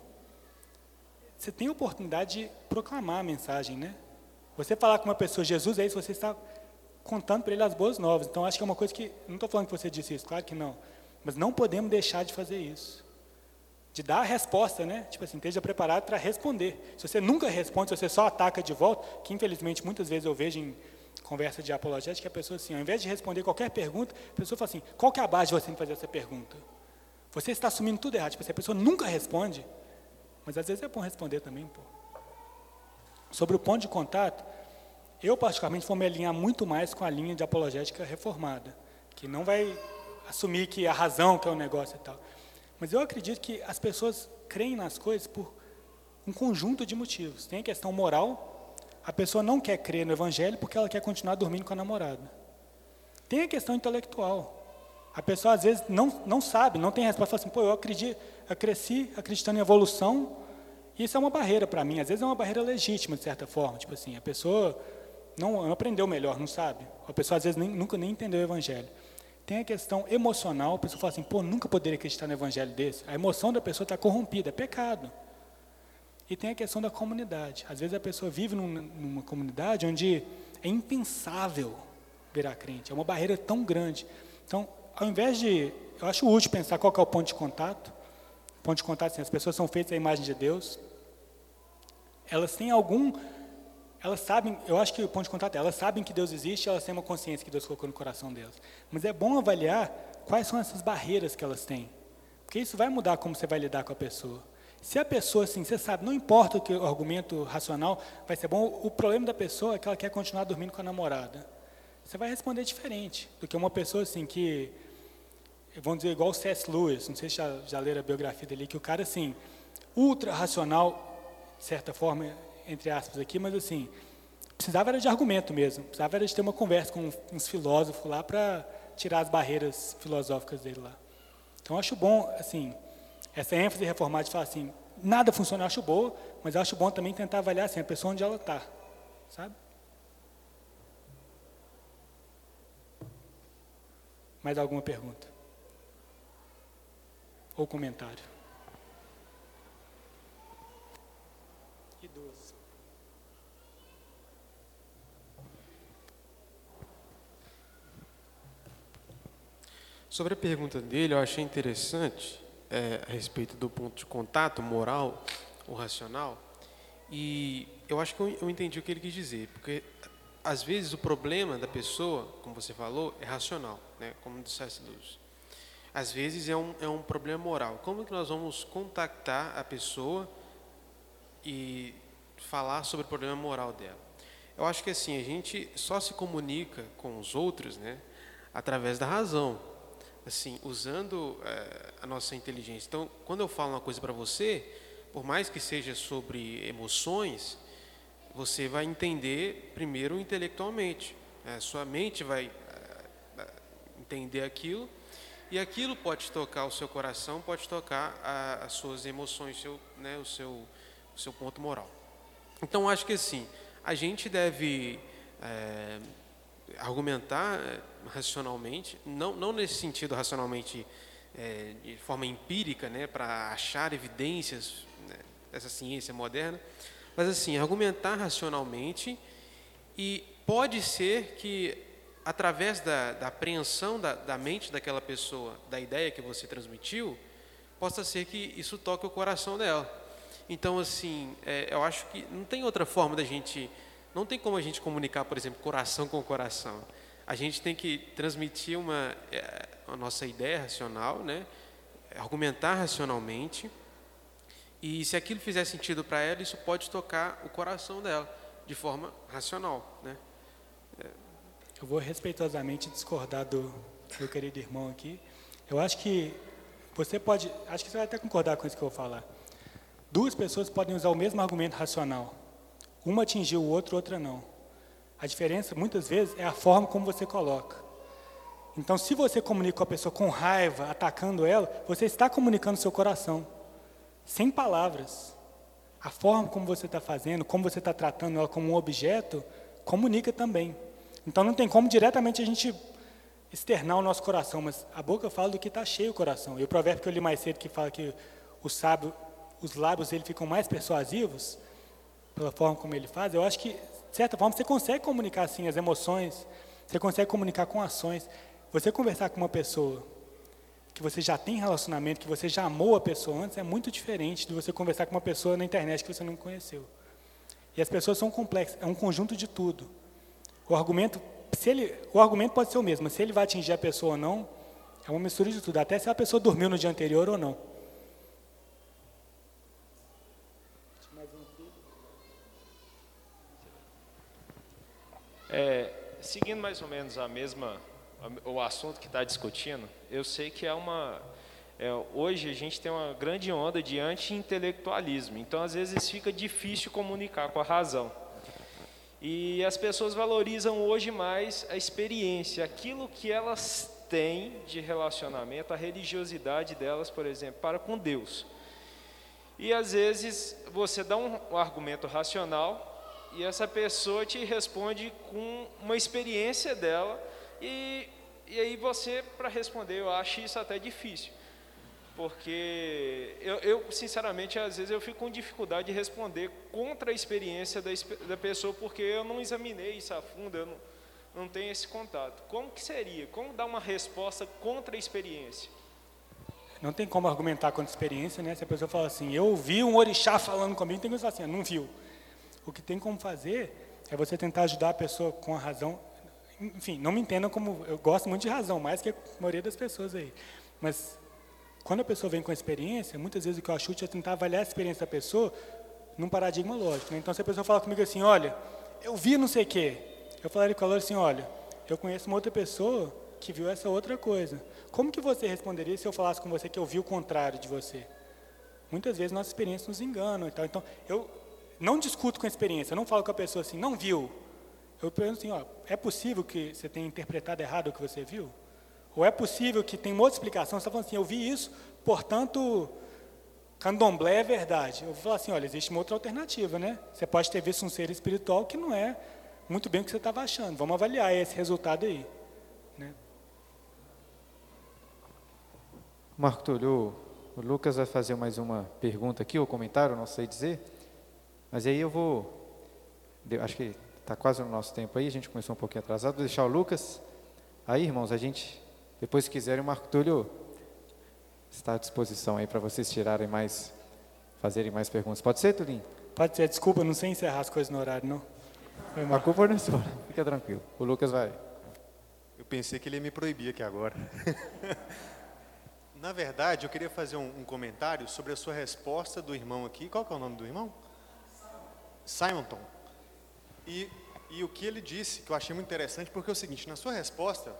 você tem a oportunidade de proclamar a mensagem, né? Você falar com uma pessoa, Jesus é isso, você está contando para ele as boas novas. Então, acho que é uma coisa que, não estou falando que você disse isso, claro que não, mas não podemos deixar de fazer isso. De dar a resposta, né? Tipo assim, esteja preparado para responder. Se você nunca responde, se você só ataca de volta, que infelizmente muitas vezes eu vejo em conversa de apologética, que a pessoa assim, ao invés de responder qualquer pergunta, a pessoa fala assim, qual que é a base de você fazer essa pergunta? Você está assumindo tudo errado. Tipo assim, a pessoa nunca responde, mas às vezes é bom responder também, pô. Sobre o ponto de contato, eu, particularmente, vou me alinhar muito mais com a linha de apologética reformada, que não vai assumir que a razão que é o negócio e tal. Mas eu acredito que as pessoas creem nas coisas por um conjunto de motivos. Tem a questão moral, a pessoa não quer crer no evangelho porque ela quer continuar dormindo com a namorada. Tem a questão intelectual. A pessoa às vezes não, não sabe, não tem resposta, fala assim, pô, eu acredito, eu cresci acreditando em evolução, isso é uma barreira para mim, às vezes é uma barreira legítima, de certa forma. Tipo assim, a pessoa não, não aprendeu melhor, não sabe. A pessoa às vezes nem, nunca nem entendeu o evangelho. Tem a questão emocional, a pessoa fala assim, pô, nunca poderia acreditar no evangelho desse. A emoção da pessoa está corrompida, é pecado. E tem a questão da comunidade. Às vezes a pessoa vive numa, numa comunidade onde é impensável virar crente, é uma barreira tão grande. Então, ao invés de. Eu acho útil pensar qual é o ponto de contato. Ponto de contato, assim, as pessoas são feitas à imagem de Deus. Elas têm algum elas sabem, eu acho que o ponto de contato é, elas sabem que Deus existe, elas têm uma consciência que Deus colocou no coração delas. Mas é bom avaliar quais são essas barreiras que elas têm. Porque isso vai mudar como você vai lidar com a pessoa. Se a pessoa, assim, você sabe, não importa o que o argumento racional vai ser bom, o problema da pessoa é que ela quer continuar dormindo com a namorada. Você vai responder diferente do que uma pessoa assim que, vamos dizer, igual o C.S. Lewis, não sei se já, já leram a biografia dele, que o cara, assim, ultra racional, certa forma, entre aspas aqui, mas assim, precisava era de argumento mesmo, precisava era de ter uma conversa com uns filósofos lá para tirar as barreiras filosóficas dele lá. Então acho bom, assim, essa ênfase reformada de falar assim, nada funciona, eu acho boa, mas eu acho bom também tentar avaliar assim, a pessoa onde ela está, sabe? Mais alguma pergunta? Ou comentário? Sobre a pergunta dele, eu achei interessante é, a respeito do ponto de contato moral ou racional. E eu acho que eu, entendi o que ele quis dizer, porque às vezes o problema da pessoa, como você falou, é racional, né? como dissesse Luz. Às vezes é um, é um problema moral. Como que nós vamos contactar a pessoa e falar sobre o problema moral dela? Eu acho que assim, a gente só se comunica com os outros, né, através da razão, assim, usando é, a nossa inteligência. Então, quando eu falo uma coisa para você, por mais que seja sobre emoções, você vai entender primeiro intelectualmente. Né? Sua mente vai é, entender aquilo e aquilo pode tocar o seu coração, pode tocar a, as suas emoções, seu, né, o, seu, seu ponto moral. Então, acho que assim, a gente deve é, argumentar é, racionalmente, não, não nesse sentido racionalmente é, de forma empírica, né, para achar evidências né, dessa ciência moderna, mas assim, argumentar racionalmente e pode ser que através da, da apreensão da, da mente daquela pessoa, da ideia que você transmitiu, possa ser que isso toque o coração dela. Então, assim, é, eu acho que não tem outra forma da gente, não tem como a gente comunicar, por exemplo, coração com coração. A gente tem que transmitir uma, é, a nossa ideia racional, né? argumentar racionalmente, e se aquilo fizer sentido para ela, isso pode tocar o coração dela de forma racional, né? Eu vou respeitosamente discordar do meu querido irmão aqui. Eu acho que você pode, acho que você vai até concordar com isso que eu vou falar. Duas pessoas podem usar o mesmo argumento racional. Uma atingiu o outro, outra não. A diferença, muitas vezes, é a forma como você coloca. Então, se você comunica com a pessoa com raiva, atacando ela, você está comunicando seu coração, sem palavras. A forma como você está fazendo, como você está tratando ela como um objeto, comunica também. Então, não tem como diretamente a gente externar o nosso coração, mas a boca fala do que está cheio o coração. E o provérbio que eu li mais cedo, que fala que o sábio os lábios ele ficam mais persuasivos pela forma como ele faz, eu acho que, de certa forma, você consegue comunicar assim as emoções, você consegue comunicar com ações. Você conversar com uma pessoa que você já tem relacionamento, que você já amou a pessoa antes, é muito diferente de você conversar com uma pessoa na internet que você não conheceu. E as pessoas são complexas, é um conjunto de tudo. O argumento, se ele, o argumento pode ser o mesmo, mas se ele vai atingir a pessoa ou não, é uma mistura de tudo, até se a pessoa dormiu no dia anterior ou não. É, seguindo mais ou menos a mesma o assunto que está discutindo, eu sei que é uma é, hoje a gente tem uma grande onda de anti-intelectualismo, então às vezes fica difícil comunicar com a razão. E as pessoas valorizam hoje mais a experiência, aquilo que elas têm de relacionamento, a religiosidade delas, por exemplo, para com Deus. E às vezes você dá um, um argumento racional e essa pessoa te responde com uma experiência dela e, e aí você, para responder, eu acho isso até difícil. Porque eu, eu, sinceramente, às vezes eu fico com dificuldade de responder contra a experiência da, da pessoa, porque eu não examinei isso a fundo, eu não, não tenho esse contato. Como que seria? Como dar uma resposta contra a experiência? Não tem como argumentar contra a experiência, né? Se a pessoa fala assim, eu ouvi um orixá falando comigo, tem que falar assim, não viu. O que tem como fazer é você tentar ajudar a pessoa com a razão. Enfim, não me entendam como. Eu gosto muito de razão, mais que a maioria das pessoas aí. Mas quando a pessoa vem com a experiência, muitas vezes o que eu acho é tentar avaliar a experiência da pessoa num paradigma lógico. Né? Então, se a pessoa fala comigo assim, olha, eu vi não sei o quê, eu falaria com ela assim, olha, eu conheço uma outra pessoa que viu essa outra coisa. Como que você responderia se eu falasse com você que eu vi o contrário de você? Muitas vezes nossa experiência nos engana. Então, então eu, não discuto com a experiência, não falo com a pessoa assim, não viu. Eu pergunto assim, ó, é possível que você tenha interpretado errado o que você viu? Ou é possível que tem uma outra explicação, você está falando assim, eu vi isso, portanto, candomblé é verdade. Eu vou falar assim, olha, existe uma outra alternativa, né? Você pode ter visto um ser espiritual que não é muito bem o que você estava achando. Vamos avaliar esse resultado aí. Né? Marco Túlio, o Lucas vai fazer mais uma pergunta aqui, ou comentário, não sei dizer. Mas aí eu vou, acho que está quase no nosso tempo aí, a gente começou um pouquinho atrasado, vou deixar o Lucas. Aí, irmãos, a gente, depois se quiserem, o Marco Túlio está à disposição aí para vocês tirarem mais, fazerem mais perguntas. Pode ser, Tulinho? Pode ser, desculpa, não sei encerrar as coisas no horário, não. A culpa não é sua, fica tranquilo. O Lucas vai. Eu pensei que ele ia me proibir aqui agora. Na verdade, eu queria fazer um, um, comentário sobre a sua resposta do irmão aqui. Qual que é o nome do irmão? Simonton. E E o que ele disse, que eu achei muito interessante, porque é o seguinte, na sua resposta,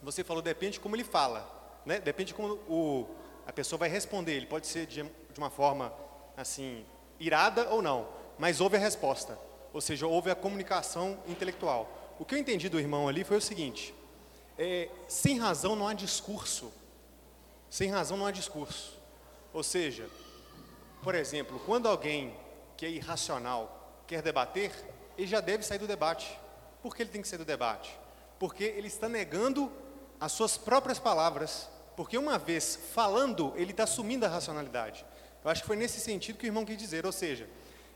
você falou depende de como ele fala, né? Depende de como o, a pessoa vai responder. Ele pode ser de, de uma forma, assim, irada ou não, mas houve a resposta. Ou seja, houve a comunicação intelectual. O que eu entendi do irmão ali foi o seguinte, é, sem razão não há discurso. Sem razão não há discurso. Ou seja, por exemplo, quando alguém que é irracional quer debater, ele já deve sair do debate. Por que ele tem que sair do debate? Porque ele está negando as suas próprias palavras. Porque uma vez falando, ele está assumindo a racionalidade. Eu acho que foi nesse sentido que o irmão quis dizer. Ou seja,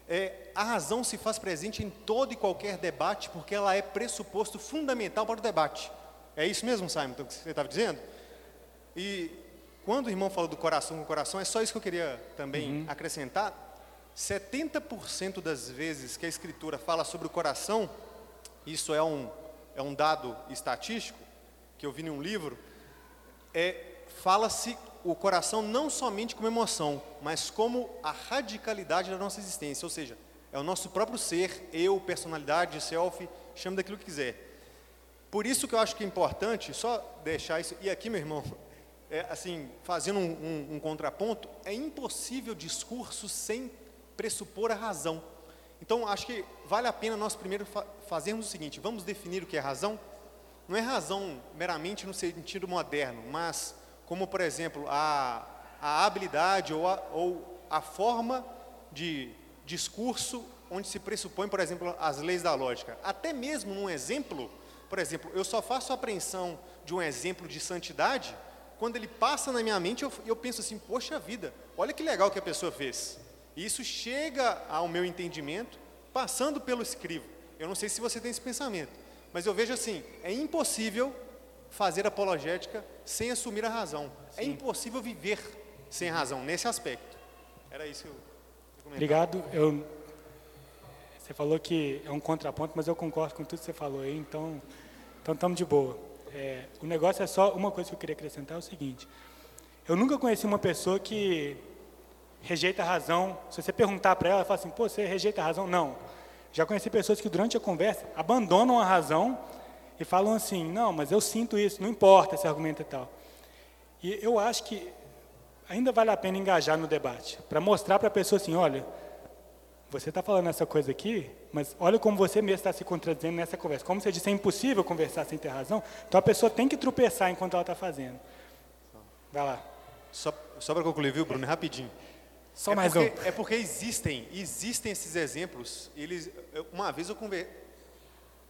é, a razão se faz presente em todo e qualquer debate, porque ela é pressuposto fundamental para o debate. É isso mesmo, Simon, que você estava dizendo? E quando o irmão falou do coração com o coração, é só isso que eu queria também acrescentar. 70% das vezes que a Escritura fala sobre o coração, isso é um, é um dado estatístico que eu vi em um livro, é, fala-se o coração não somente como emoção, mas como a radicalidade da nossa existência, ou seja, é o nosso próprio ser, eu, personalidade, self, chame daquilo que quiser. Por isso que eu acho que é importante, só deixar isso, e aqui, meu irmão, é, assim, fazendo um, um, um contraponto, é impossível discurso sem pressupor a razão. Então, acho que vale a pena nós primeiro fa fazermos o seguinte: vamos definir o que é razão? Não é razão meramente no sentido moderno, mas como, por exemplo, a, a habilidade ou a, ou a forma de discurso onde se pressupõe, por exemplo, as leis da lógica. Até mesmo num exemplo, por exemplo, eu só faço apreensão de um exemplo de santidade quando ele passa na minha mente, eu, eu penso assim, poxa vida, olha que legal que a pessoa fez. Isso chega ao meu entendimento passando pelo escrivo. Eu não sei se você tem esse pensamento, mas eu vejo assim: é impossível fazer apologética sem assumir a razão. É impossível viver sem razão nesse aspecto. Era isso que eu Obrigado. Eu, você falou que é um contraponto, mas eu concordo com tudo que você falou aí, então então estamos de boa. É, o negócio é só uma coisa que eu queria acrescentar é o seguinte: eu nunca conheci uma pessoa que rejeita a razão. Se você perguntar para ela, ela fala assim, pô, você rejeita a razão? Não. Já conheci pessoas que durante a conversa abandonam a razão e falam assim, não, mas eu sinto isso, não importa esse argumento e tal. E eu acho que ainda vale a pena engajar no debate, para mostrar para a pessoa assim, olha, você está falando essa coisa aqui, mas olha como você mesmo está se contradizendo nessa conversa. Como você disse, é impossível conversar sem ter razão, então a pessoa tem que tropeçar enquanto ela está fazendo. Vai lá. Só, só para concluir, viu, Bruno, rapidinho. Só é mais porque, um. É porque existem, existem esses exemplos. Eles, uma vez eu conver,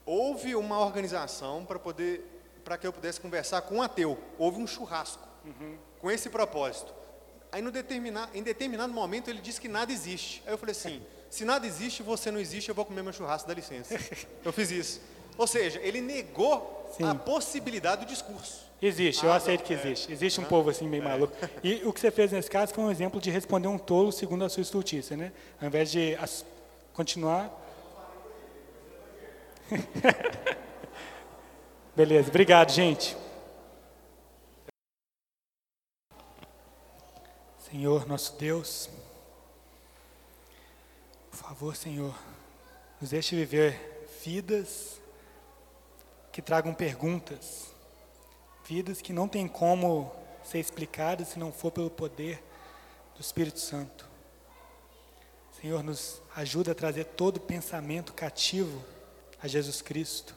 houve uma organização para poder, para que eu pudesse conversar com um ateu. Houve um churrasco com esse propósito. Aí no determinar, em determinado momento ele disse que nada existe. Aí eu falei assim: se nada existe, você não existe, eu vou comer meu churrasco, dá licença. Eu fiz isso. Ou seja, ele negou a possibilidade do discurso. Existe, eu aceito que existe. Existe um povo assim meio maluco. E o que você fez nesse caso foi um exemplo de responder um tolo segundo a sua estultícia, né? Ao invés de continuar. Beleza, obrigado, gente. Senhor, nosso Deus, por favor, Senhor, nos deixe viver vidas que tragam perguntas, vidas que não têm como ser explicadas se não for pelo poder do Espírito Santo. Senhor, nos ajuda a trazer todo pensamento cativo a Jesus Cristo.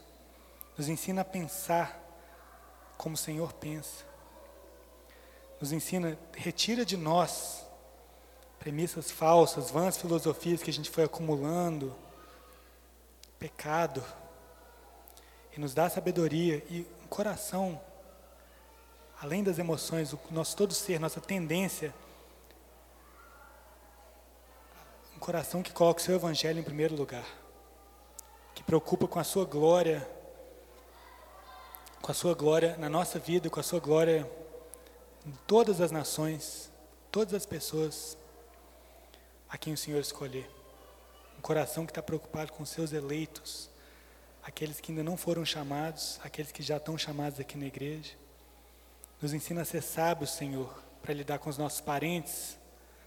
Nos ensina a pensar como o Senhor pensa. Nos ensina, retira de nós premissas falsas, vãs filosofias que a gente foi acumulando, pecado, e nos dá sabedoria e um coração, além das emoções, o nosso todo ser, nossa tendência, um coração que coloca o seu evangelho em primeiro lugar, que preocupa com a sua glória, com a sua glória na nossa vida, com a sua glória em todas as nações, todas as pessoas a quem o Senhor escolher. Um coração que está preocupado com seus eleitos, aqueles que ainda não foram chamados, aqueles que já estão chamados aqui na igreja. Nos ensina a ser sábios, Senhor, para lidar com os nossos parentes,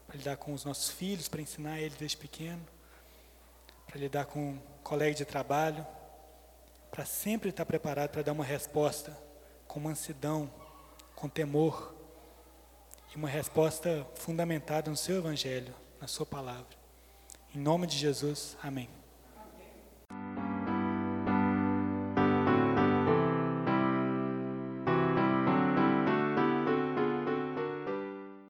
para lidar com os nossos filhos, para ensinar eles desde pequeno, para lidar com um colega de trabalho, para sempre estar preparado para dar uma resposta com mansidão, com temor, e uma resposta fundamentada no seu Evangelho, na sua palavra. Em nome de Jesus, amém.